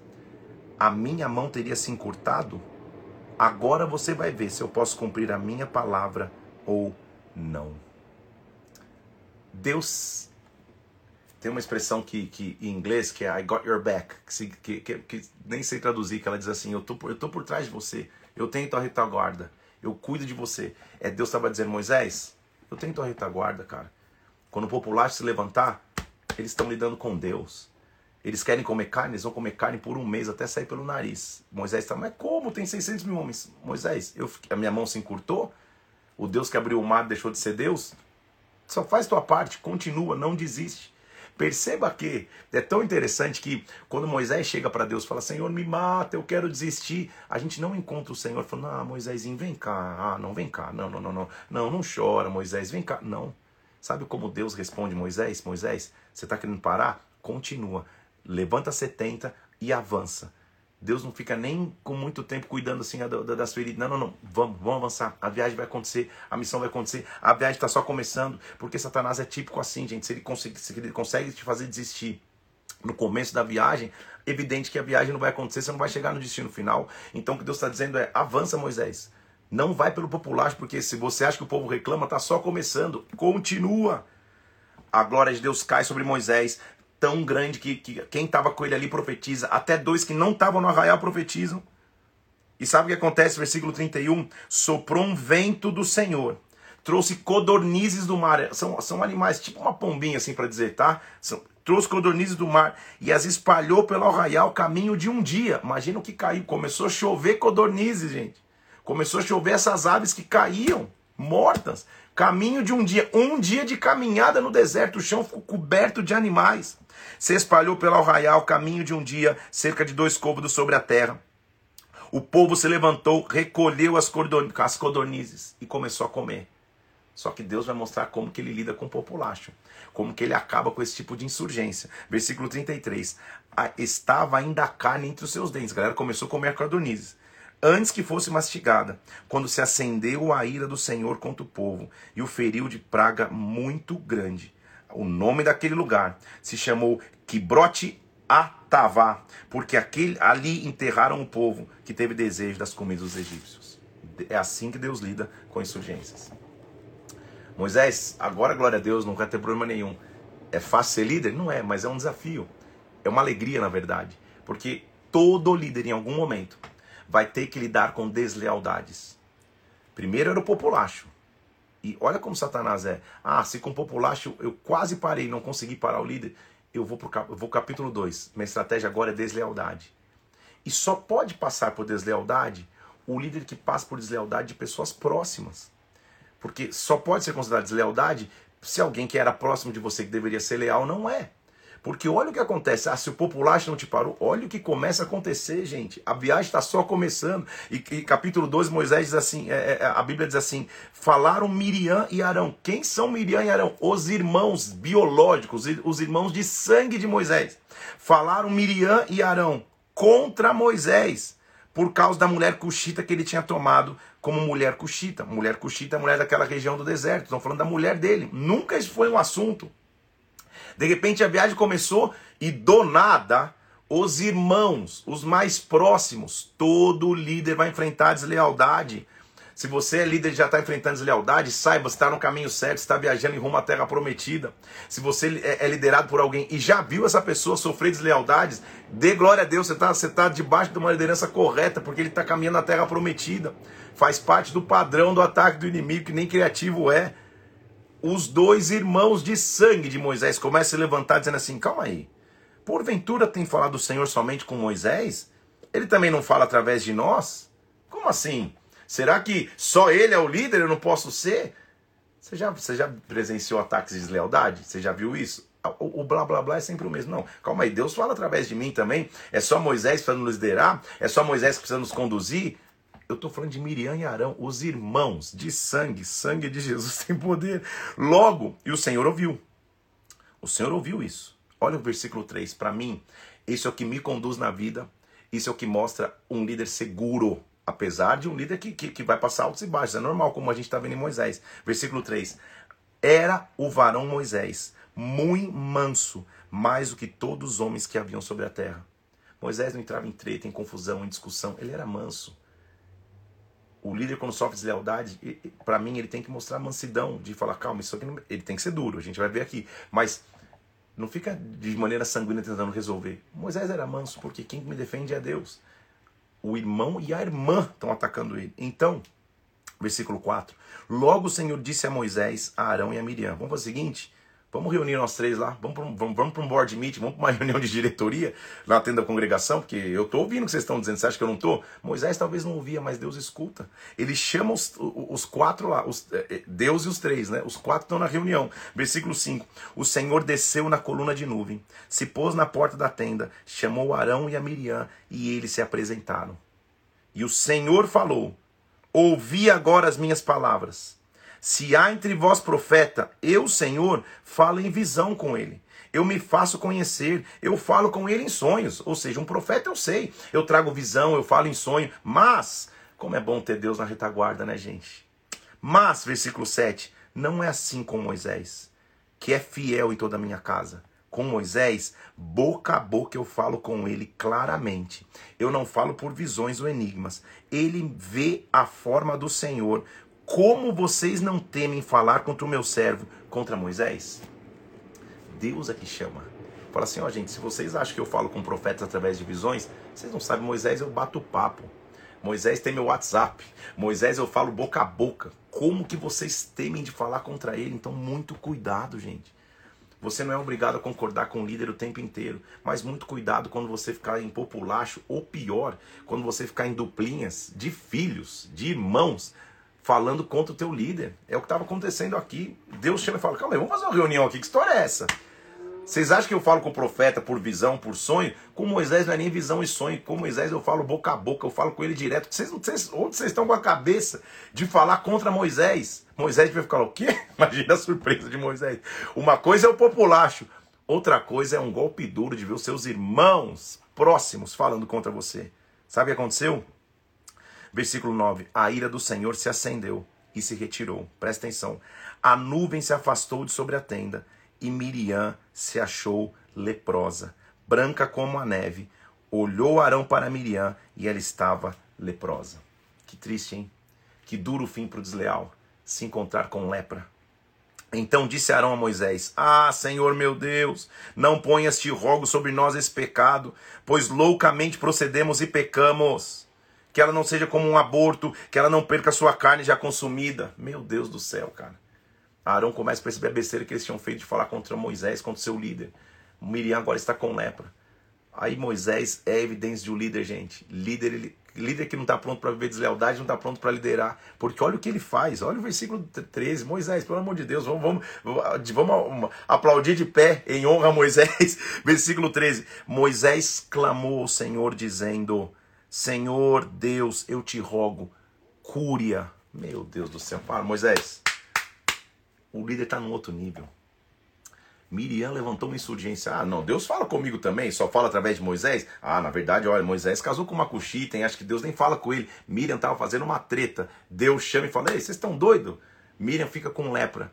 a minha mão teria se encurtado? Agora você vai ver se eu posso cumprir a minha palavra ou não. Deus tem uma expressão que, que em inglês que é I got your back, que, que, que, que nem sei traduzir, que ela diz assim, eu tô, eu tô por trás de você, eu tenho tua retaguarda, eu cuido de você. É Deus estava dizendo, Moisés, eu tenho tua retaguarda, cara. Quando o populacho se levantar, eles estão lidando com Deus. Eles querem comer carne, eles vão comer carne por um mês até sair pelo nariz. Moisés está, mas como? Tem 600 mil homens. Moisés, eu, a minha mão se encurtou? O Deus que abriu o mar deixou de ser Deus? Só faz tua parte, continua, não desiste. Perceba que é tão interessante que quando Moisés chega para Deus e fala, Senhor, me mata, eu quero desistir, a gente não encontra o Senhor falando, ah, Moisésinho, vem cá, ah, não, vem cá, não, não, não, não, não, não chora, Moisés, vem cá, não. Sabe como Deus responde Moisés? Moisés, você está querendo parar? Continua, levanta 70 e avança. Deus não fica nem com muito tempo cuidando assim das feridas. Não, não, não. Vamos, vamos avançar. A viagem vai acontecer, a missão vai acontecer. A viagem está só começando, porque Satanás é típico assim, gente. Se ele, consegue, se ele consegue te fazer desistir no começo da viagem, evidente que a viagem não vai acontecer, você não vai chegar no destino final. Então o que Deus está dizendo é: avança, Moisés. Não vai pelo popular, porque se você acha que o povo reclama, está só começando. Continua. A glória de Deus cai sobre Moisés tão grande que, que quem estava com ele ali profetiza, até dois que não estavam no arraial profetizam. E sabe o que acontece? Versículo 31: Soprou um vento do Senhor, trouxe codornizes do mar. São, são animais, tipo uma pombinha, assim para dizer, tá? São, trouxe codornizes do mar e as espalhou pelo arraial caminho de um dia. Imagina o que caiu. Começou a chover codornizes, gente. Começou a chover essas aves que caíam mortas. Caminho de um dia. Um dia de caminhada no deserto. O chão ficou coberto de animais se espalhou pelo arraial caminho de um dia, cerca de dois côvados sobre a terra. O povo se levantou, recolheu as, as codornizes e começou a comer. Só que Deus vai mostrar como que ele lida com o populacho, como que ele acaba com esse tipo de insurgência. Versículo 33. Estava ainda a carne entre os seus dentes. A galera começou a comer codornizes. Antes que fosse mastigada, quando se acendeu a ira do Senhor contra o povo e o feriu de praga muito grande o nome daquele lugar se chamou Kibrote Atavá, porque aquele, ali enterraram o povo que teve desejo das comidas dos egípcios. É assim que Deus lida com insurgências. Moisés, agora glória a Deus, não vai ter problema nenhum. É fácil ser líder? Não é, mas é um desafio. É uma alegria, na verdade. Porque todo líder, em algum momento, vai ter que lidar com deslealdades. Primeiro era o populacho. E olha como Satanás é. Ah, se com populacho eu quase parei, não consegui parar o líder, eu vou para o capítulo 2. Minha estratégia agora é deslealdade. E só pode passar por deslealdade o líder que passa por deslealdade de pessoas próximas. Porque só pode ser considerado deslealdade se alguém que era próximo de você, que deveria ser leal, não é. Porque olha o que acontece. Ah, se o populacho não te parou, olha o que começa a acontecer, gente. A viagem está só começando. E, e, capítulo 12, Moisés diz assim: é, é, a Bíblia diz assim: falaram Miriam e Arão. Quem são Miriam e Arão? Os irmãos biológicos, os irmãos de sangue de Moisés. Falaram Miriam e Arão contra Moisés por causa da mulher cuxita que ele tinha tomado como mulher cuxita. Mulher cuxita é mulher daquela região do deserto. Estão falando da mulher dele. Nunca isso foi um assunto. De repente a viagem começou e do nada os irmãos, os mais próximos, todo líder vai enfrentar deslealdade. Se você é líder e já está enfrentando deslealdade, saiba, está no caminho certo, está viajando em rumo à terra prometida. Se você é, é liderado por alguém e já viu essa pessoa sofrer deslealdades, dê glória a Deus, você está você tá debaixo de uma liderança correta, porque ele está caminhando na terra prometida. Faz parte do padrão do ataque do inimigo, que nem criativo é os dois irmãos de sangue de Moisés começam a se levantar dizendo assim: calma aí, porventura tem falado o Senhor somente com Moisés? Ele também não fala através de nós? Como assim? Será que só ele é o líder, eu não posso ser? Você já, você já presenciou ataques de deslealdade? Você já viu isso? O, o, blá blá blá é sempre o mesmo. Não, calma aí, Deus fala através de mim também. É só Moisés para nos liderar? É só Moisés que precisa nos conduzir? Eu estou falando de Miriam e Arão, os irmãos de sangue, sangue de Jesus tem poder. Logo, e o Senhor ouviu. O Senhor ouviu isso. Olha o versículo 3. Para mim, isso é o que me conduz na vida. Isso é o que mostra um líder seguro. Apesar de um líder que, que, que vai passar altos e baixos. É normal, como a gente está vendo em Moisés. Versículo 3. Era o varão Moisés, muito manso, mais do que todos os homens que haviam sobre a terra. Moisés não entrava em treta, em confusão, em discussão. Ele era manso o líder quando sofre deslealdade, para mim ele tem que mostrar mansidão, de falar, calma, isso aqui não... ele tem que ser duro, a gente vai ver aqui. Mas Não fica de maneira sanguínea tentando resolver. Moisés era manso, porque quem me defende é Deus. O irmão e a irmã estão atacando ele. Então, versículo 4. Logo o Senhor disse a Moisés, a Arão e a Miriam: Vamos fazer o seguinte: Vamos reunir nós três lá, vamos para um, vamos, vamos um board meeting, vamos para uma reunião de diretoria lá tendo a congregação, porque eu estou ouvindo o que vocês estão dizendo, você acha que eu não estou? Moisés talvez não ouvia, mas Deus escuta. Ele chama os, os quatro lá, os, é, é, Deus e os três, né? Os quatro estão na reunião. Versículo 5: O Senhor desceu na coluna de nuvem, se pôs na porta da tenda, chamou Arão e a Miriam, e eles se apresentaram. E o Senhor falou: Ouvi agora as minhas palavras. Se há entre vós profeta, eu, Senhor, falo em visão com ele. Eu me faço conhecer, eu falo com ele em sonhos. Ou seja, um profeta eu sei, eu trago visão, eu falo em sonho. Mas, como é bom ter Deus na retaguarda, né, gente? Mas, versículo 7, não é assim com Moisés, que é fiel em toda a minha casa. Com Moisés, boca a boca eu falo com ele claramente. Eu não falo por visões ou enigmas. Ele vê a forma do Senhor, como vocês não temem falar contra o meu servo, contra Moisés? Deus é que chama. Fala assim, ó gente, se vocês acham que eu falo com profetas através de visões, vocês não sabem, Moisés eu bato papo. Moisés tem meu WhatsApp. Moisés eu falo boca a boca. Como que vocês temem de falar contra ele? Então, muito cuidado, gente. Você não é obrigado a concordar com o líder o tempo inteiro, mas muito cuidado quando você ficar em populacho, ou pior, quando você ficar em duplinhas de filhos, de irmãos, falando contra o teu líder. É o que estava acontecendo aqui. Deus chama e fala: calma aí, vamos fazer uma reunião aqui. Que história é essa? Vocês acham que eu falo com o profeta por visão, por sonho? Com Moisés não é nem visão e sonho. Com Moisés eu falo boca a boca, eu falo com ele direto. Vocês, vocês, onde vocês estão com a cabeça de falar contra Moisés? Moisés vai ficar o quê? Imagina a surpresa de Moisés. Uma coisa é o populacho, outra coisa é um golpe duro de ver os seus irmãos próximos falando contra você. Sabe o que aconteceu? Versículo 9: A ira do Senhor se acendeu e se retirou. Presta atenção. A nuvem se afastou de sobre a tenda e Miriam se achou leprosa, branca como a neve. Olhou Arão para Miriam e ela estava leprosa. Que triste, hein? Que duro fim para o desleal se encontrar com lepra. Então disse Arão a Moisés: Ah, Senhor meu Deus, não ponhas te rogo sobre nós esse pecado, pois loucamente procedemos e pecamos que ela não seja como um aborto, que ela não perca sua carne já consumida. Meu Deus do céu, cara. Arão começa a perceber a besteira que eles tinham feito de falar contra Moisés, contra seu líder. Miriam agora está com lepra. Aí Moisés é evidência de um líder, gente. Líder, ele, líder que não está pronto para viver deslealdade, não está pronto para liderar. Porque olha o que ele faz. Olha o versículo 13. Moisés, pelo amor de Deus, vamos, vamos, vamos aplaudir de pé em honra a Moisés. versículo 13. Moisés clamou ao Senhor, dizendo Senhor Deus, eu te rogo, cúria. Meu Deus do céu, para Moisés. O líder está num outro nível. Miriam levantou uma insurgência. Ah, não, Deus fala comigo também, só fala através de Moisés. Ah, na verdade, olha, Moisés casou com uma cuxita, acho que Deus nem fala com ele. Miriam estava fazendo uma treta. Deus chama e fala: Ei, vocês estão doidos? Miriam fica com lepra.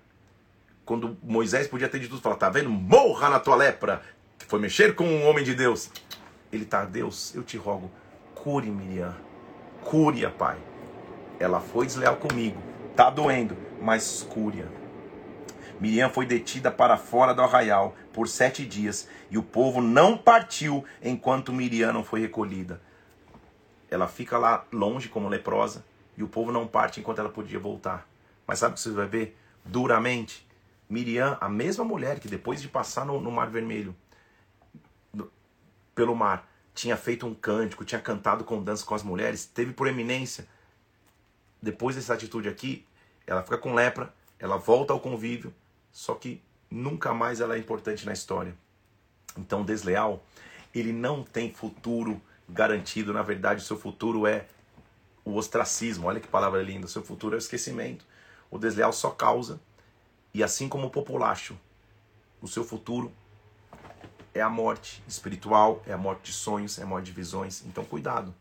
Quando Moisés podia ter de tudo, fala: Tá vendo? Morra na tua lepra. Foi mexer com um homem de Deus. Ele tá, Deus, eu te rogo, Cure Miriam. Cure, Pai. Ela foi desleal comigo. Tá doendo, mas cure. Miriam foi detida para fora do arraial por sete dias e o povo não partiu enquanto Miriam não foi recolhida. Ela fica lá longe como leprosa e o povo não parte enquanto ela podia voltar. Mas sabe o que você vai ver? Duramente, Miriam, a mesma mulher que depois de passar no, no Mar Vermelho, pelo mar, tinha feito um cântico, tinha cantado com dança com as mulheres, teve proeminência. Depois dessa atitude aqui, ela fica com lepra, ela volta ao convívio, só que nunca mais ela é importante na história. Então, desleal, ele não tem futuro garantido, na verdade, o seu futuro é o ostracismo. Olha que palavra linda, o seu futuro é o esquecimento. O desleal só causa, e assim como o populacho, o seu futuro é a morte espiritual, é a morte de sonhos, é a morte de visões. Então, cuidado.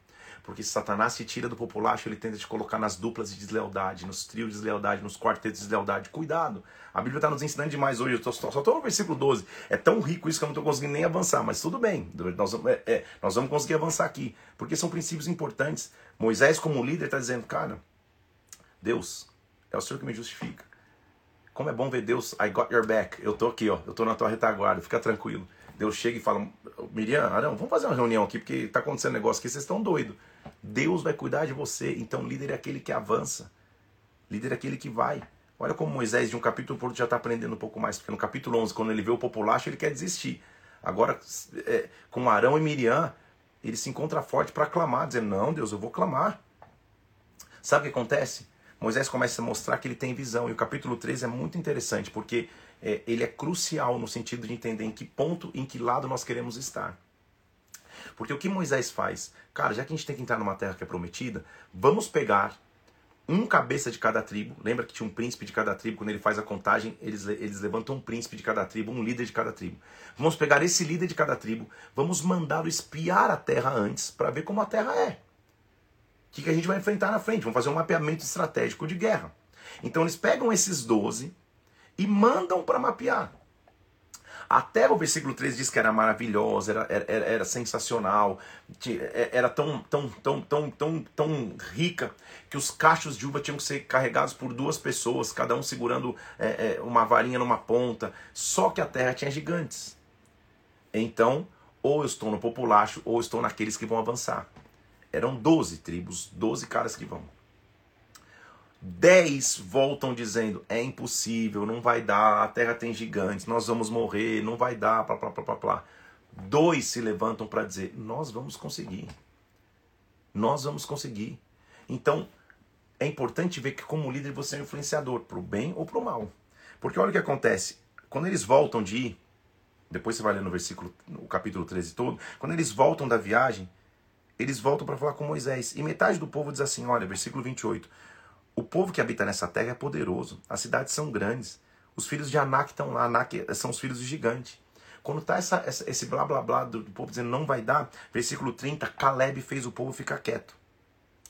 Porque se Satanás se tira do populacho, ele tenta te colocar nas duplas de deslealdade, nos trios de deslealdade, nos quartetos de deslealdade. Cuidado. A Bíblia está nos ensinando demais hoje. Eu tô, só estou no versículo 12. É tão rico isso que eu não estou conseguindo nem avançar. Mas tudo bem. Nós, é, é, nós vamos conseguir avançar aqui. Porque são princípios importantes. Moisés, como líder, está dizendo: Cara, Deus, é o Senhor que me justifica. Como é bom ver Deus, I got your back. Eu tô aqui, ó. Eu tô na tua retaguarda, fica tranquilo. Deus chega e fala: Miriam, Arão, vamos fazer uma reunião aqui, porque tá acontecendo um negócio aqui, vocês estão doidos. Deus vai cuidar de você. Então, líder é aquele que avança. Líder é aquele que vai. Olha como Moisés, de um capítulo outro, já está aprendendo um pouco mais. Porque no capítulo 11, quando ele vê o populacho, ele quer desistir. Agora, é, com Arão e Miriam, ele se encontra forte para clamar, dizendo: Não, Deus, eu vou clamar. Sabe o que acontece? Moisés começa a mostrar que ele tem visão. E o capítulo 13 é muito interessante, porque é, ele é crucial no sentido de entender em que ponto, em que lado nós queremos estar. Porque o que Moisés faz? Cara, já que a gente tem que entrar numa terra que é prometida, vamos pegar um cabeça de cada tribo. Lembra que tinha um príncipe de cada tribo? Quando ele faz a contagem, eles, eles levantam um príncipe de cada tribo, um líder de cada tribo. Vamos pegar esse líder de cada tribo, vamos mandá-lo espiar a terra antes, para ver como a terra é. O que, que a gente vai enfrentar na frente? Vamos fazer um mapeamento estratégico de guerra. Então eles pegam esses 12 e mandam para mapear. Até o versículo 3 diz que era maravilhosa, era, era, era sensacional, é, era tão, tão, tão, tão, tão, tão rica que os cachos de uva tinham que ser carregados por duas pessoas, cada um segurando é, é, uma varinha numa ponta. Só que a terra tinha gigantes. Então, ou eu estou no populacho, ou eu estou naqueles que vão avançar. Eram 12 tribos, 12 caras que vão. 10 voltam dizendo: é impossível, não vai dar, a terra tem gigantes, nós vamos morrer, não vai dar, plá, plá, plá, plá, plá. Dois se levantam para dizer: nós vamos conseguir. Nós vamos conseguir. Então, é importante ver que, como líder, você é um influenciador, para o bem ou para o mal. Porque olha o que acontece: quando eles voltam de ir, depois você vai ler no versículo, no capítulo 13 todo, quando eles voltam da viagem, eles voltam para falar com Moisés. E metade do povo diz assim: olha, versículo 28. O povo que habita nessa terra é poderoso, as cidades são grandes, os filhos de Anak estão lá, Anak são os filhos do gigante. Quando está essa, essa, esse blá blá blá do, do povo dizendo não vai dar, versículo 30, Caleb fez o povo ficar quieto.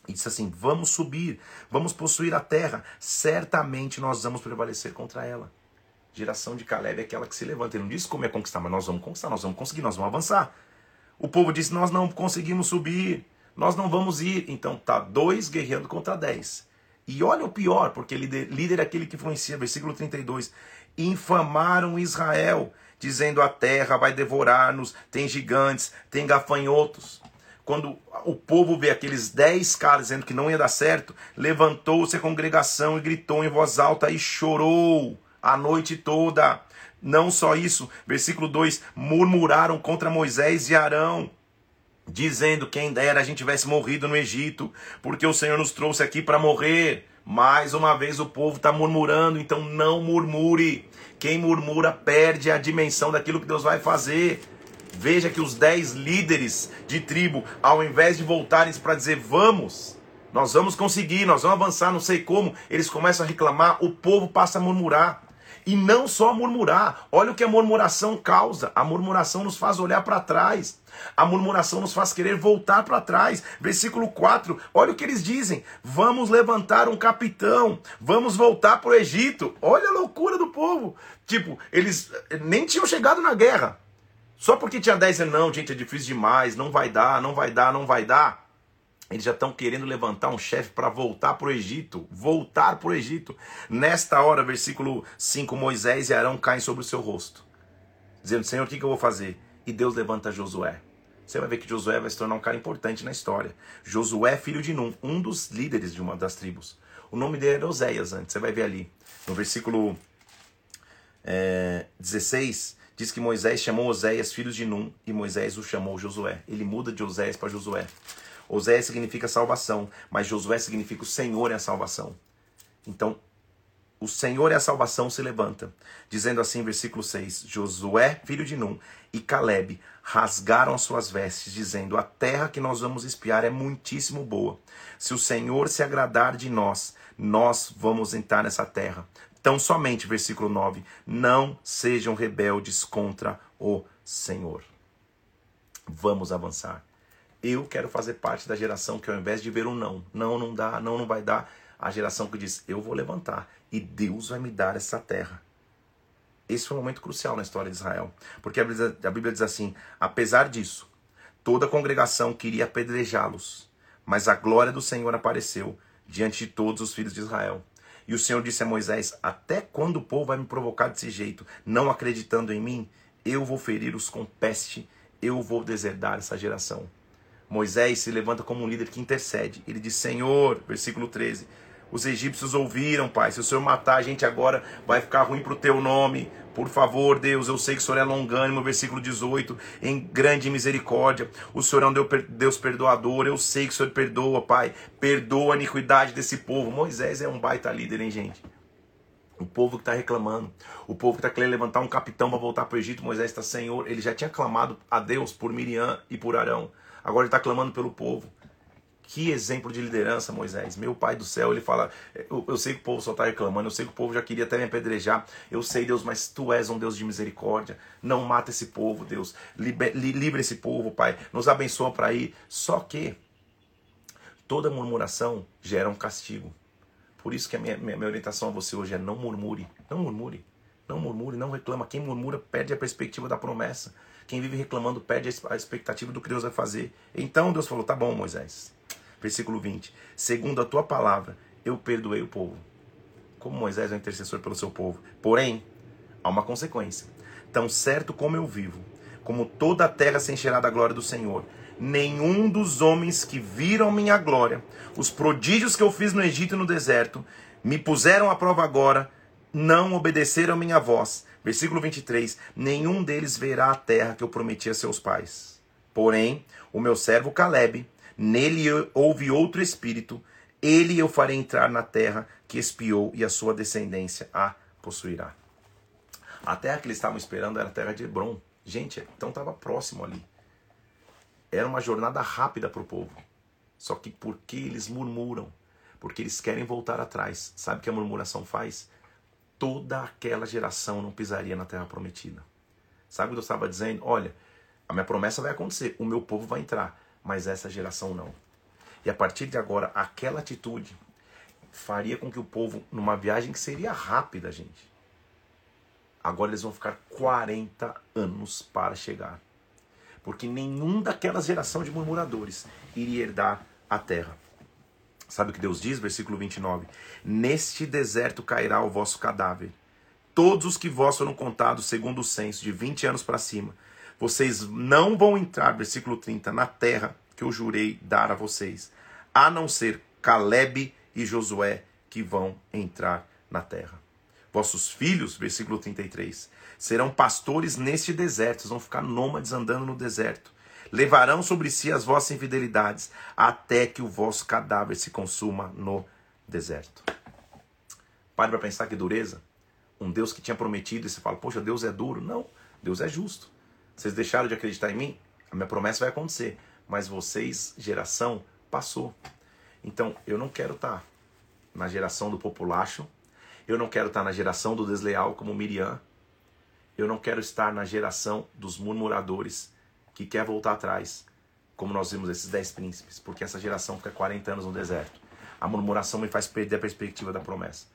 E disse assim: Vamos subir, vamos possuir a terra, certamente nós vamos prevalecer contra ela. Geração de Caleb é aquela que se levanta. Ele não disse como é conquistar, mas nós vamos conquistar, nós vamos conseguir, nós vamos avançar. O povo disse: Nós não conseguimos subir, nós não vamos ir. Então tá dois guerreando contra dez. E olha o pior, porque líder, líder é aquele que influencia, versículo 32. Infamaram Israel, dizendo: A terra vai devorar-nos, tem gigantes, tem gafanhotos. Quando o povo vê aqueles dez caras dizendo que não ia dar certo, levantou-se a congregação e gritou em voz alta e chorou a noite toda. Não só isso, versículo 2: murmuraram contra Moisés e Arão, dizendo: Quem dera a gente tivesse morrido no Egito, porque o Senhor nos trouxe aqui para morrer. Mais uma vez o povo está murmurando, então não murmure. Quem murmura perde a dimensão daquilo que Deus vai fazer. Veja que os dez líderes de tribo, ao invés de voltarem para dizer vamos, nós vamos conseguir, nós vamos avançar, não sei como, eles começam a reclamar, o povo passa a murmurar. E não só murmurar. Olha o que a murmuração causa. A murmuração nos faz olhar para trás. A murmuração nos faz querer voltar para trás. Versículo 4, olha o que eles dizem: Vamos levantar um capitão, vamos voltar para o Egito. Olha a loucura do povo. Tipo, eles nem tinham chegado na guerra. Só porque tinha 10 não, gente, é difícil demais, não vai dar, não vai dar, não vai dar. Eles já estão querendo levantar um chefe para voltar para o Egito. Voltar para o Egito. Nesta hora, versículo 5, Moisés e Arão caem sobre o seu rosto. Dizendo, Senhor, o que, que eu vou fazer? E Deus levanta Josué. Você vai ver que Josué vai se tornar um cara importante na história. Josué, filho de Num, um dos líderes de uma das tribos. O nome dele era Oséias antes, você vai ver ali. No versículo é, 16, diz que Moisés chamou Oséias, filho de Num, e Moisés o chamou Josué. Ele muda de Oséias para Josué. Oséias significa salvação, mas Josué significa o Senhor é a salvação. Então, o Senhor é a salvação se levanta, dizendo assim, versículo 6: Josué, filho de Num, e Caleb rasgaram as suas vestes, dizendo: A terra que nós vamos espiar é muitíssimo boa. Se o Senhor se agradar de nós, nós vamos entrar nessa terra. Tão somente, versículo 9: Não sejam rebeldes contra o Senhor. Vamos avançar. Eu quero fazer parte da geração que ao invés de ver um não, não, não dá, não, não vai dar, a geração que diz, eu vou levantar e Deus vai me dar essa terra. Esse foi um momento crucial na história de Israel. Porque a Bíblia, diz assim: apesar disso, toda a congregação queria apedrejá-los, mas a glória do Senhor apareceu diante de todos os filhos de Israel. E o Senhor disse a Moisés: Até quando o povo vai me provocar desse jeito, não acreditando em mim? Eu vou feri-los com peste, eu vou deserdar essa geração. Moisés se levanta como um líder que intercede. Ele diz: Senhor, versículo 13. Os egípcios ouviram, Pai. Se o Senhor matar a gente agora, vai ficar ruim para o teu nome. Por favor, Deus, eu sei que o Senhor é longânimo, versículo 18, em grande misericórdia. O Senhor é um Deus perdoador. Eu sei que o Senhor perdoa, Pai. Perdoa a iniquidade desse povo. Moisés é um baita líder, hein, gente? O povo que está reclamando, o povo que está querendo levantar um capitão para voltar para o Egito, Moisés está, Senhor, ele já tinha clamado a Deus por Miriam e por Arão. Agora ele está clamando pelo povo. Que exemplo de liderança, Moisés. Meu pai do céu, ele fala: eu, eu sei que o povo só está reclamando, eu sei que o povo já queria até me apedrejar. Eu sei, Deus, mas tu és um Deus de misericórdia. Não mata esse povo, Deus. Liber, esse povo, Pai. Nos abençoa para ir. Só que toda murmuração gera um castigo. Por isso que a minha, minha, minha orientação a você hoje é: não murmure. Não murmure. Não murmure, não reclama. Quem murmura perde a perspectiva da promessa. Quem vive reclamando perde a expectativa do que Deus vai fazer. Então Deus falou: tá bom, Moisés. Versículo 20: Segundo a tua palavra, eu perdoei o povo. Como Moisés é o intercessor pelo seu povo. Porém, há uma consequência. Tão certo como eu vivo, como toda a terra se encherá da glória do Senhor, nenhum dos homens que viram minha glória, os prodígios que eu fiz no Egito e no deserto, me puseram à prova agora, não obedeceram minha voz, Versículo 23: Nenhum deles verá a terra que eu prometi a seus pais. Porém, o meu servo Caleb, nele houve outro espírito, ele eu farei entrar na terra que espiou e a sua descendência a possuirá. A terra que eles estavam esperando era a terra de Hebron. Gente, então estava próximo ali. Era uma jornada rápida para o povo. Só que porque eles murmuram, porque eles querem voltar atrás, sabe o que a murmuração faz? Toda aquela geração não pisaria na terra prometida. Sabe o que eu estava dizendo? Olha, a minha promessa vai acontecer, o meu povo vai entrar, mas essa geração não. E a partir de agora, aquela atitude faria com que o povo, numa viagem que seria rápida, gente, agora eles vão ficar 40 anos para chegar. Porque nenhum daquela geração de murmuradores iria herdar a terra. Sabe o que Deus diz? Versículo 29. Neste deserto cairá o vosso cadáver. Todos os que vós foram contados segundo o censo, de 20 anos para cima, vocês não vão entrar, versículo 30, na terra que eu jurei dar a vocês, a não ser Caleb e Josué que vão entrar na terra. Vossos filhos, versículo 33, serão pastores neste deserto, vão ficar nômades andando no deserto levarão sobre si as vossas infidelidades, até que o vosso cadáver se consuma no deserto. Pare para pensar que dureza. Um Deus que tinha prometido e você fala, poxa, Deus é duro. Não, Deus é justo. Vocês deixaram de acreditar em mim? A minha promessa vai acontecer. Mas vocês, geração, passou. Então, eu não quero estar na geração do populacho. Eu não quero estar na geração do desleal como Miriam. Eu não quero estar na geração dos murmuradores que quer voltar atrás, como nós vimos esses dez príncipes, porque essa geração fica 40 anos no deserto. A murmuração me faz perder a perspectiva da promessa.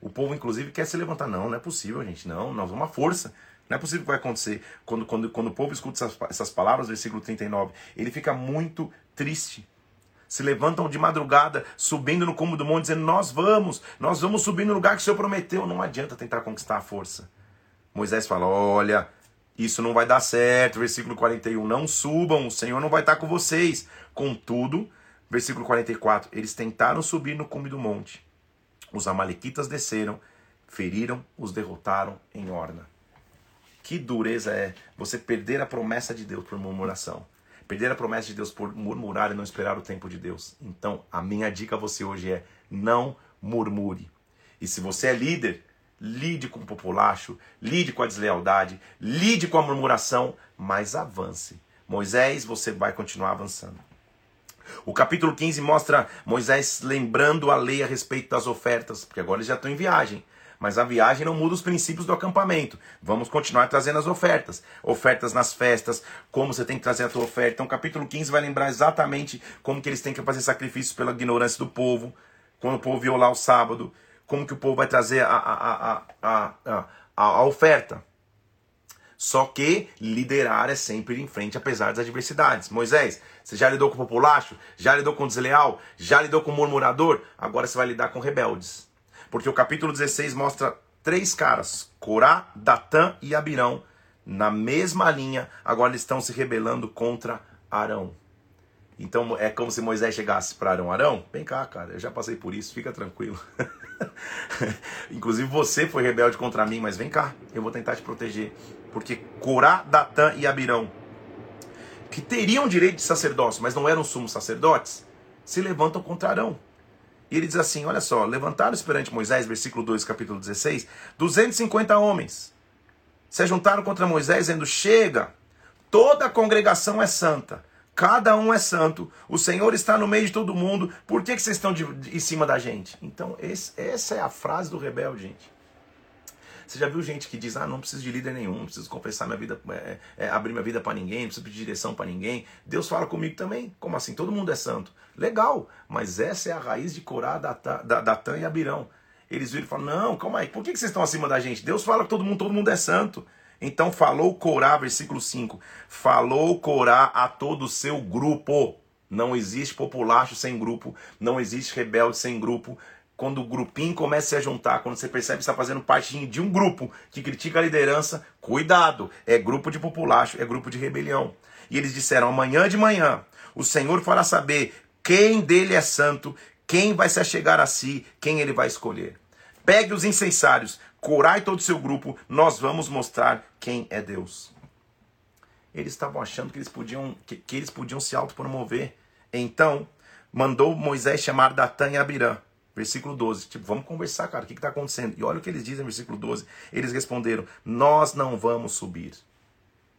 O povo, inclusive, quer se levantar. Não, não é possível, gente. Não, nós vamos uma força. Não é possível que vai acontecer. Quando, quando, quando o povo escuta essas, essas palavras, versículo 39, ele fica muito triste. Se levantam de madrugada, subindo no cume do monte, dizendo: Nós vamos, nós vamos subir no lugar que o Senhor prometeu. Não adianta tentar conquistar a força. Moisés fala: Olha, isso não vai dar certo. Versículo 41. Não subam, o Senhor não vai estar com vocês. Contudo, versículo 44. Eles tentaram subir no cume do monte. Os amalequitas desceram, feriram, os derrotaram em Orna. Que dureza é você perder a promessa de Deus por murmuração. Perder a promessa de Deus por murmurar e não esperar o tempo de Deus. Então, a minha dica a você hoje é: não murmure. E se você é líder, lide com o populacho, lide com a deslealdade, lide com a murmuração, mas avance. Moisés, você vai continuar avançando. O capítulo 15 mostra Moisés lembrando a lei a respeito das ofertas, porque agora eles já estão em viagem. Mas a viagem não muda os princípios do acampamento. Vamos continuar trazendo as ofertas. Ofertas nas festas, como você tem que trazer a tua oferta. Então, o capítulo 15 vai lembrar exatamente como que eles têm que fazer sacrifícios pela ignorância do povo, quando o povo violar o sábado, como que o povo vai trazer a, a, a, a, a, oferta. Só que liderar é sempre em frente, apesar das adversidades. Moisés, você já lidou com o populacho? Já lidou com o desleal? Já lidou com o murmurador? Agora você vai lidar com rebeldes. Porque o capítulo 16 mostra três caras, Corá, Datã e Abirão, na mesma linha, agora eles estão se rebelando contra Arão. Então é como se Moisés chegasse para Arão: Arão, vem cá, cara, eu já passei por isso, fica tranquilo. Inclusive você foi rebelde contra mim, mas vem cá, eu vou tentar te proteger. Porque Corá, Datã e Abirão, que teriam direito de sacerdócio, mas não eram sumos sacerdotes, se levantam contra Arão. E ele diz assim: olha só, levantaram-se perante Moisés, versículo 2, capítulo 16, 250 homens. Se juntaram contra Moisés, dizendo: Chega, toda a congregação é santa, cada um é santo, o Senhor está no meio de todo mundo, por que, que vocês estão de, de, em cima da gente? Então, esse, essa é a frase do rebelde, gente. Você já viu gente que diz: Ah, não preciso de líder nenhum, não preciso confessar minha vida, é, é, abrir minha vida para ninguém, não preciso pedir direção para ninguém. Deus fala comigo também. Como assim? Todo mundo é santo. Legal, mas essa é a raiz de Corá, Datã, e Abirão. Eles viram e falam: Não, calma aí, por que vocês estão acima da gente? Deus fala que todo mundo, todo mundo é santo. Então falou Corá, versículo 5: Falou Corá a todo o seu grupo. Não existe populacho sem grupo, não existe rebelde sem grupo, quando o grupinho começa a se juntar, quando você percebe que está fazendo parte de um grupo que critica a liderança, cuidado, é grupo de populacho, é grupo de rebelião. E eles disseram: amanhã de manhã, o Senhor fará saber quem dele é santo, quem vai se achegar a si, quem ele vai escolher. Pegue os incensários, corai todo o seu grupo, nós vamos mostrar quem é Deus. Eles estavam achando que eles podiam, que, que eles podiam se autopromover. Então, mandou Moisés chamar Datã e Abirã Versículo 12. Tipo, vamos conversar, cara. O que está acontecendo? E olha o que eles dizem versículo 12. Eles responderam: Nós não vamos subir.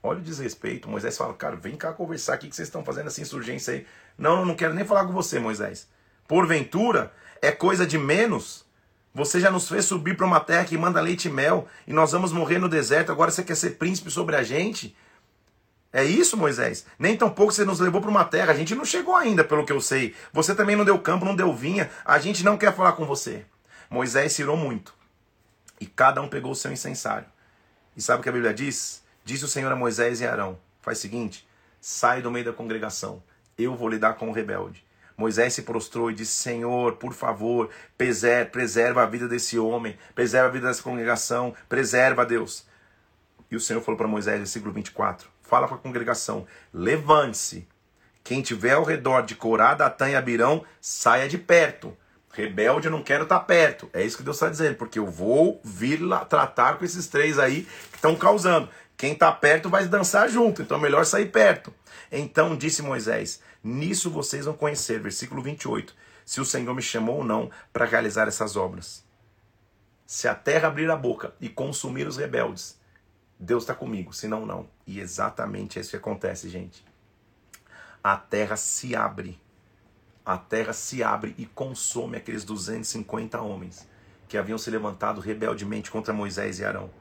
Olha o desrespeito. Moisés fala: Cara, vem cá conversar. O que vocês estão fazendo essa insurgência aí? Não, não quero nem falar com você, Moisés. Porventura, é coisa de menos. Você já nos fez subir para uma terra que manda leite e mel. E nós vamos morrer no deserto. Agora você quer ser príncipe sobre a gente? É isso, Moisés? Nem tão pouco você nos levou para uma terra. A gente não chegou ainda, pelo que eu sei. Você também não deu campo, não deu vinha. A gente não quer falar com você. Moisés se irou muito. E cada um pegou o seu incensário. E sabe o que a Bíblia diz? Disse o Senhor a Moisés e Arão: Faz o seguinte, sai do meio da congregação. Eu vou lidar com o rebelde. Moisés se prostrou e disse: Senhor, por favor, preserva a vida desse homem, preserva a vida dessa congregação, preserva Deus. E o Senhor falou para Moisés, versículo 24: fala com a congregação: levante-se. Quem tiver ao redor de Corá, Datã e Abirão, saia de perto. Rebelde, eu não quero estar tá perto. É isso que Deus está dizendo, porque eu vou vir lá tratar com esses três aí que estão causando. Quem está perto vai dançar junto, então é melhor sair perto. Então disse Moisés: Nisso vocês vão conhecer, versículo 28, se o Senhor me chamou ou não para realizar essas obras. Se a terra abrir a boca e consumir os rebeldes, Deus está comigo, senão não. E exatamente é isso que acontece, gente. A terra se abre. A terra se abre e consome aqueles 250 homens que haviam se levantado rebeldemente contra Moisés e Arão.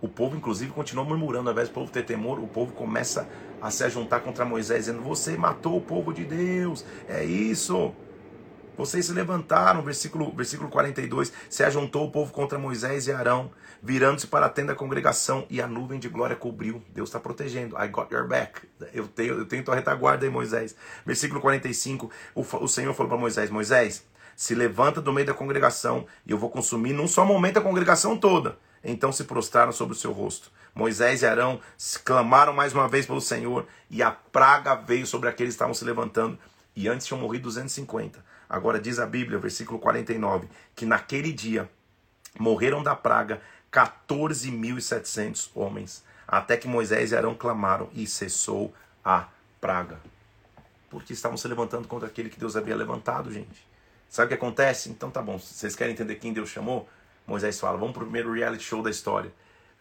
O povo, inclusive, continua murmurando. Ao invés do povo ter temor, o povo começa a se juntar contra Moisés, dizendo: Você matou o povo de Deus. É isso. Vocês se levantaram, versículo, versículo 42, se ajuntou o povo contra Moisés e Arão, virando-se para a tenda da congregação, e a nuvem de glória cobriu. Deus está protegendo. I got your back. Eu tenho, eu tenho tua retaguarda aí, Moisés. Versículo 45, o, o Senhor falou para Moisés, Moisés, se levanta do meio da congregação, e eu vou consumir num só momento a congregação toda. Então se prostraram sobre o seu rosto. Moisés e Arão clamaram mais uma vez pelo Senhor, e a praga veio sobre aqueles que estavam se levantando, e antes tinham morrido 250. Agora diz a Bíblia, versículo 49, que naquele dia morreram da praga 14.700 homens, até que Moisés e Arão clamaram e cessou a praga. Porque estavam se levantando contra aquele que Deus havia levantado, gente. Sabe o que acontece? Então tá bom, vocês querem entender quem Deus chamou? Moisés fala: vamos para o primeiro reality show da história.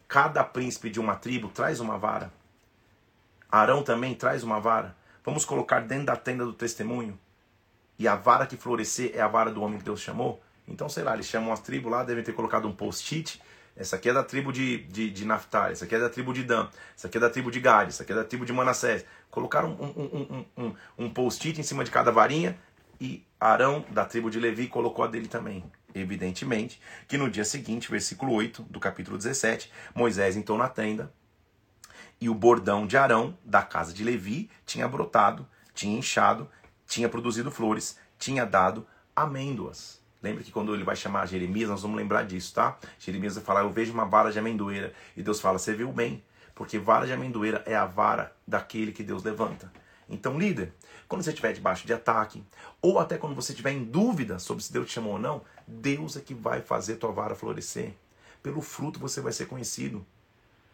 Cada príncipe de uma tribo traz uma vara. Arão também traz uma vara. Vamos colocar dentro da tenda do testemunho e a vara que florescer é a vara do homem que Deus chamou, então, sei lá, eles chamam as tribos lá, devem ter colocado um post-it. Essa aqui é da tribo de, de, de Naphtali, essa aqui é da tribo de Dan, essa aqui é da tribo de Gad, essa aqui é da tribo de Manassés. Colocaram um, um, um, um, um post-it em cima de cada varinha e Arão, da tribo de Levi, colocou a dele também. Evidentemente que no dia seguinte, versículo 8 do capítulo 17, Moisés entrou na tenda e o bordão de Arão, da casa de Levi, tinha brotado, tinha inchado tinha produzido flores, tinha dado amêndoas. Lembra que quando ele vai chamar Jeremias, nós vamos lembrar disso, tá? Jeremias vai falar: Eu vejo uma vara de amendoeira. E Deus fala: Você viu bem, porque vara de amendoeira é a vara daquele que Deus levanta. Então, líder, quando você estiver debaixo de ataque, ou até quando você estiver em dúvida sobre se Deus te chamou ou não, Deus é que vai fazer tua vara florescer. Pelo fruto você vai ser conhecido.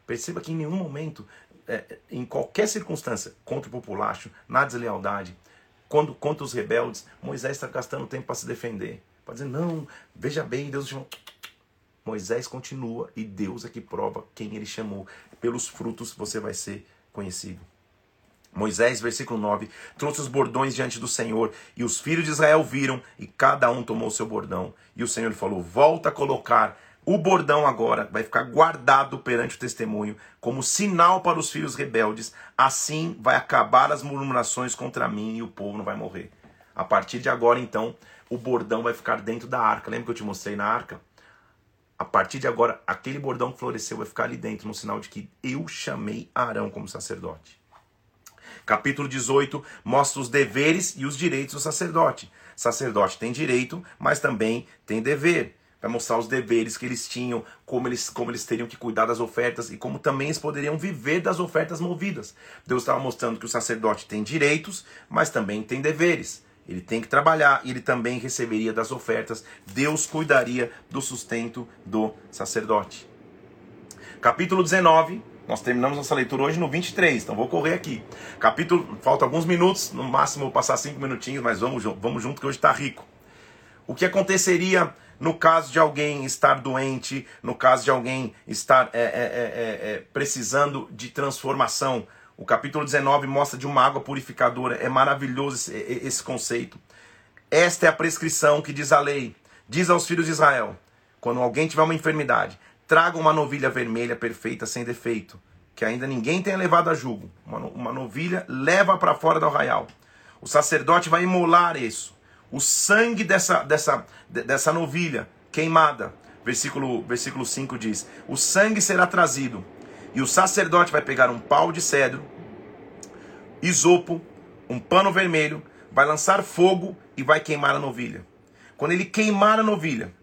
Perceba que em nenhum momento, é, em qualquer circunstância, contra o populacho, na deslealdade, quando, contra os rebeldes, Moisés está gastando tempo para se defender. Para dizer, não, veja bem, Deus chamou. Moisés continua e Deus é que prova quem ele chamou. Pelos frutos você vai ser conhecido. Moisés, versículo 9, trouxe os bordões diante do Senhor, e os filhos de Israel viram, e cada um tomou o seu bordão. E o Senhor falou: Volta a colocar o bordão agora, vai ficar guardado perante o testemunho, como sinal para os filhos rebeldes. Assim vai acabar as murmurações contra mim, e o povo não vai morrer. A partir de agora, então, o bordão vai ficar dentro da arca. Lembra que eu te mostrei na arca? A partir de agora, aquele bordão que floresceu vai ficar ali dentro, no sinal de que eu chamei Arão como sacerdote. Capítulo 18 mostra os deveres e os direitos do sacerdote. Sacerdote tem direito, mas também tem dever. Vai mostrar os deveres que eles tinham, como eles, como eles teriam que cuidar das ofertas e como também eles poderiam viver das ofertas movidas. Deus estava mostrando que o sacerdote tem direitos, mas também tem deveres. Ele tem que trabalhar e ele também receberia das ofertas. Deus cuidaria do sustento do sacerdote. Capítulo 19 nós terminamos nossa leitura hoje no 23, então vou correr aqui. Capítulo, falta alguns minutos, no máximo passar cinco minutinhos, mas vamos, vamos junto que hoje está rico. O que aconteceria no caso de alguém estar doente, no caso de alguém estar é, é, é, é, precisando de transformação? O capítulo 19 mostra de uma água purificadora, é maravilhoso esse, esse conceito. Esta é a prescrição que diz a lei. Diz aos filhos de Israel: quando alguém tiver uma enfermidade, Traga uma novilha vermelha perfeita, sem defeito, que ainda ninguém tenha levado a julgo. Uma, uma novilha leva para fora do arraial. O sacerdote vai imolar isso. O sangue dessa, dessa, dessa novilha queimada, versículo, versículo 5 diz: O sangue será trazido, e o sacerdote vai pegar um pau de cedro, isopo, um pano vermelho, vai lançar fogo e vai queimar a novilha. Quando ele queimar a novilha,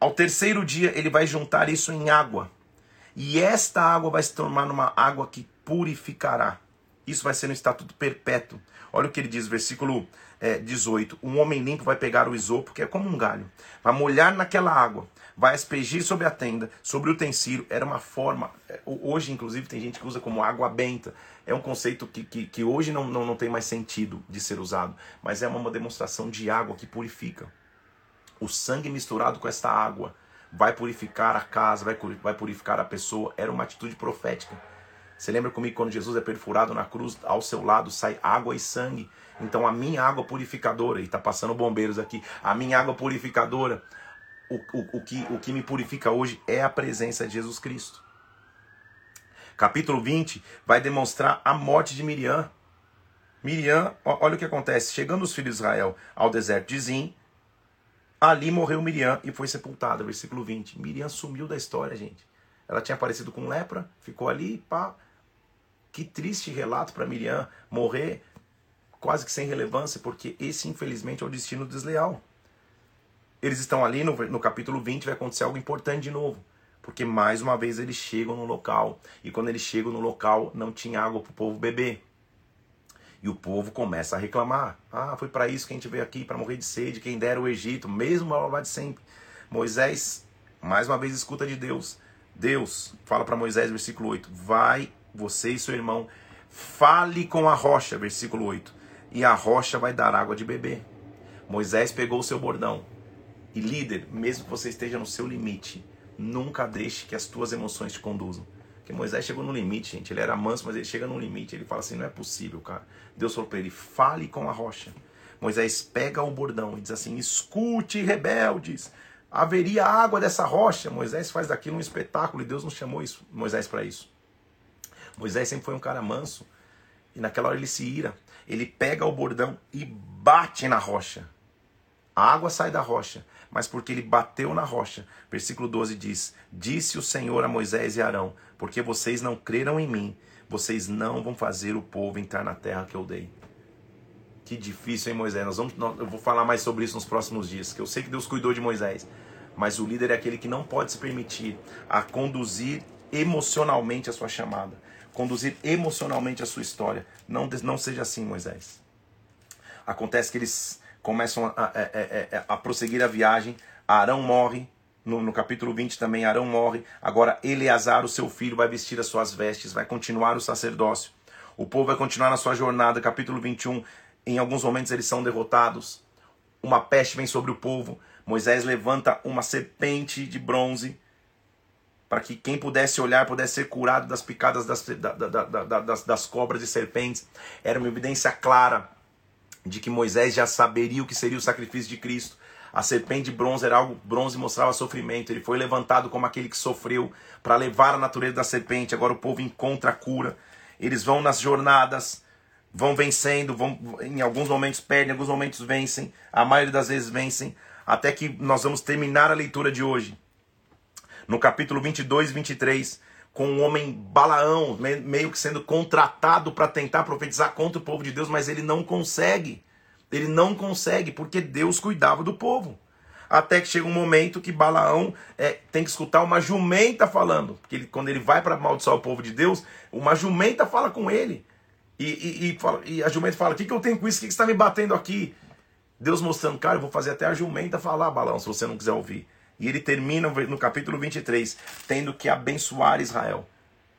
ao terceiro dia, ele vai juntar isso em água. E esta água vai se tornar uma água que purificará. Isso vai ser um estatuto perpétuo. Olha o que ele diz, versículo é, 18. Um homem limpo vai pegar o isopo, que é como um galho, vai molhar naquela água, vai aspergir sobre a tenda, sobre o utensílio. Era uma forma. É, hoje, inclusive, tem gente que usa como água benta. É um conceito que, que, que hoje não, não, não tem mais sentido de ser usado, mas é uma demonstração de água que purifica. O sangue misturado com esta água vai purificar a casa, vai, vai purificar a pessoa. Era uma atitude profética. Você lembra comigo quando Jesus é perfurado na cruz, ao seu lado sai água e sangue. Então a minha água purificadora, e está passando bombeiros aqui, a minha água purificadora, o, o, o, que, o que me purifica hoje é a presença de Jesus Cristo. Capítulo 20 vai demonstrar a morte de Miriam. Miriam, olha o que acontece. Chegando os filhos de Israel ao deserto de Zim, Ali morreu Miriam e foi sepultada, versículo 20. Miriam sumiu da história, gente. Ela tinha aparecido com lepra, ficou ali, pá. Que triste relato para Miriam morrer quase que sem relevância, porque esse, infelizmente, é o destino desleal. Eles estão ali no, no capítulo 20, vai acontecer algo importante de novo. Porque mais uma vez eles chegam no local. E quando eles chegam no local, não tinha água para o povo beber. E o povo começa a reclamar. Ah, foi para isso que a gente veio aqui, para morrer de sede, quem dera o Egito, mesmo lá de sempre. Moisés, mais uma vez, escuta de Deus. Deus fala para Moisés, versículo 8: Vai, você e seu irmão, fale com a rocha, versículo 8, e a rocha vai dar água de beber. Moisés pegou o seu bordão. E líder, mesmo que você esteja no seu limite, nunca deixe que as tuas emoções te conduzam. Porque Moisés chegou no limite, gente. Ele era manso, mas ele chega no limite. Ele fala assim: não é possível, cara. Deus falou para ele: fale com a rocha. Moisés pega o bordão e diz assim: escute, rebeldes. Haveria água dessa rocha. Moisés faz daquilo um espetáculo e Deus não chamou isso, Moisés para isso. Moisés sempre foi um cara manso. E naquela hora ele se ira. Ele pega o bordão e bate na rocha. A água sai da rocha, mas porque ele bateu na rocha. Versículo 12 diz: Disse o Senhor a Moisés e Arão: Porque vocês não creram em mim, vocês não vão fazer o povo entrar na terra que eu dei. Que difícil, hein, Moisés? Nós vamos, eu vou falar mais sobre isso nos próximos dias, que eu sei que Deus cuidou de Moisés. Mas o líder é aquele que não pode se permitir a conduzir emocionalmente a sua chamada, conduzir emocionalmente a sua história. Não, não seja assim, Moisés. Acontece que eles começam a, a, a, a prosseguir a viagem. Arão morre, no, no, capítulo 20 também Arão morre. Agora Eleazar, o seu filho, vai vestir as suas vestes, vai continuar o sacerdócio. O povo vai continuar na sua jornada. Capítulo 21, em alguns momentos eles são derrotados. Uma peste vem sobre o povo. Moisés levanta uma serpente de bronze para que quem pudesse olhar pudesse ser curado das picadas das, da, da, da, das, das cobras e serpentes. Era uma evidência clara de que Moisés já saberia o que seria o sacrifício de Cristo. A serpente de bronze era algo, bronze mostrava sofrimento. Ele foi levantado como aquele que sofreu para levar a natureza da serpente. Agora o povo encontra a cura. Eles vão nas jornadas, vão vencendo, vão em alguns momentos perdem, em alguns momentos vencem. A maioria das vezes vencem, até que nós vamos terminar a leitura de hoje. No capítulo 22 e 23, com o homem Balaão, meio que sendo contratado para tentar profetizar contra o povo de Deus, mas ele não consegue. Ele não consegue, porque Deus cuidava do povo. Até que chega um momento que Balaão é, tem que escutar uma jumenta falando. Porque ele, quando ele vai para amaldiçoar o povo de Deus, uma jumenta fala com ele. E, e, e, fala, e a jumenta fala: O que, que eu tenho com isso? O que, que você está me batendo aqui? Deus mostrando, cara, eu vou fazer até a jumenta falar, Balaão, se você não quiser ouvir. E ele termina no capítulo 23, tendo que abençoar Israel,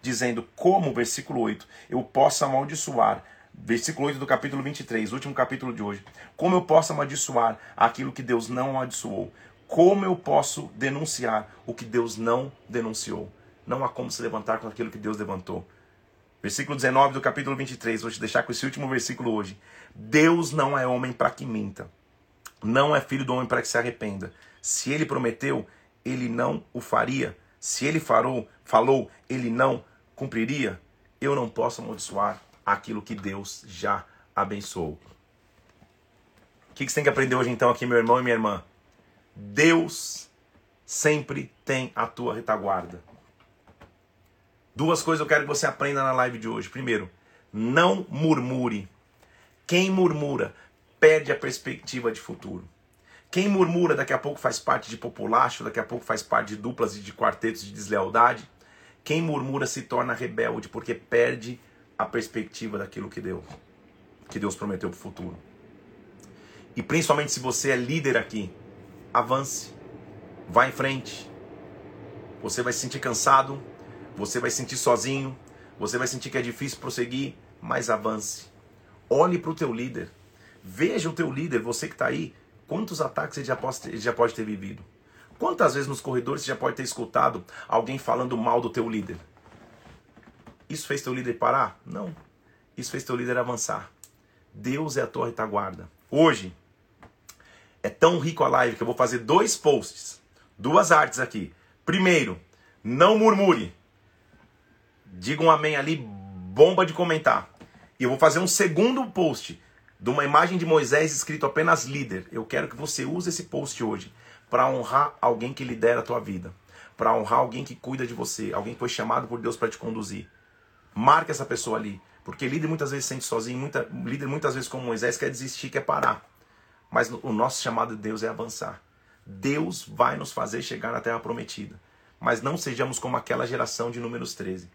dizendo como, versículo 8, eu posso amaldiçoar versículo 8 do capítulo 23, último capítulo de hoje. Como eu posso amaldiçoar aquilo que Deus não amaldiçoou? Como eu posso denunciar o que Deus não denunciou? Não há como se levantar com aquilo que Deus levantou. Versículo 19 do capítulo 23, vou te deixar com esse último versículo hoje. Deus não é homem para que minta, não é filho do homem para que se arrependa. Se ele prometeu, ele não o faria. Se ele farou, falou, ele não cumpriria. Eu não posso amaldiçoar aquilo que Deus já abençoou. O que você tem que aprender hoje então aqui, meu irmão e minha irmã? Deus sempre tem a tua retaguarda. Duas coisas eu quero que você aprenda na live de hoje. Primeiro, não murmure. Quem murmura perde a perspectiva de futuro. Quem murmura daqui a pouco faz parte de populacho, daqui a pouco faz parte de duplas e de quartetos de deslealdade. Quem murmura se torna rebelde porque perde a perspectiva daquilo que Deus, que Deus prometeu para o futuro. E principalmente se você é líder aqui, avance, vá em frente. Você vai se sentir cansado, você vai se sentir sozinho, você vai sentir que é difícil prosseguir, mas avance. Olhe para o teu líder, veja o teu líder, você que está aí, quantos ataques ele já pode, ter, ele já pode ter vivido. Quantas vezes nos corredores você já pode ter escutado alguém falando mal do teu líder? Isso fez teu líder parar? Não. Isso fez teu líder avançar. Deus é a tua retaguarda. Hoje é tão rico a live que eu vou fazer dois posts, duas artes aqui. Primeiro, não murmure. Diga um amém ali, bomba de comentar. E eu vou fazer um segundo post de uma imagem de Moisés escrito apenas líder. Eu quero que você use esse post hoje para honrar alguém que lidera a tua vida, para honrar alguém que cuida de você, alguém que foi chamado por Deus para te conduzir. Marque essa pessoa ali. Porque líder muitas vezes se sente sozinho, muita, líder muitas vezes como Moisés quer desistir, quer parar. Mas o nosso chamado de Deus é avançar. Deus vai nos fazer chegar na terra prometida. Mas não sejamos como aquela geração de números 13,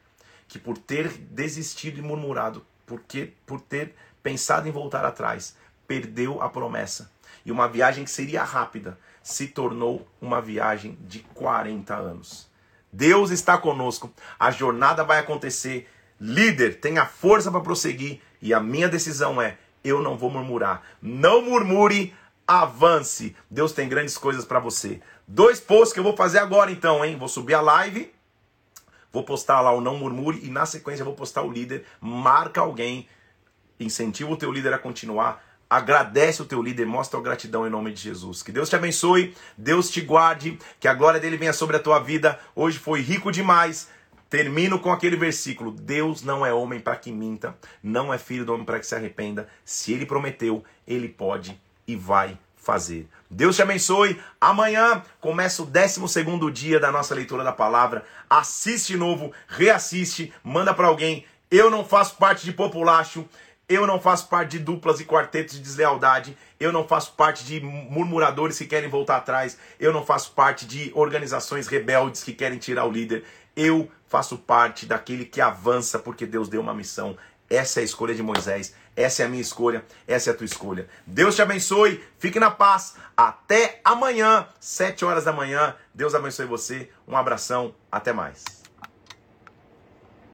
que por ter desistido e murmurado, porque por ter pensado em voltar atrás, perdeu a promessa. E uma viagem que seria rápida se tornou uma viagem de 40 anos. Deus está conosco, a jornada vai acontecer Líder, tenha força para prosseguir. E a minha decisão é: eu não vou murmurar. Não murmure, avance. Deus tem grandes coisas para você. Dois posts que eu vou fazer agora então, hein? Vou subir a live, vou postar lá o não murmure e na sequência vou postar o líder. Marca alguém, incentiva o teu líder a continuar. Agradece o teu líder, mostra a gratidão em nome de Jesus. Que Deus te abençoe, Deus te guarde, que a glória dele venha sobre a tua vida. Hoje foi rico demais. Termino com aquele versículo: Deus não é homem para que minta, não é filho do homem para que se arrependa. Se ele prometeu, ele pode e vai fazer. Deus te abençoe. Amanhã começa o 12 dia da nossa leitura da palavra. Assiste novo, reassiste, manda para alguém. Eu não faço parte de populacho. Eu não faço parte de duplas e quartetos de deslealdade. Eu não faço parte de murmuradores que querem voltar atrás. Eu não faço parte de organizações rebeldes que querem tirar o líder. Eu faço parte daquele que avança porque Deus deu uma missão. Essa é a escolha de Moisés. Essa é a minha escolha. Essa é a tua escolha. Deus te abençoe. Fique na paz. Até amanhã, sete horas da manhã. Deus abençoe você. Um abração. Até mais.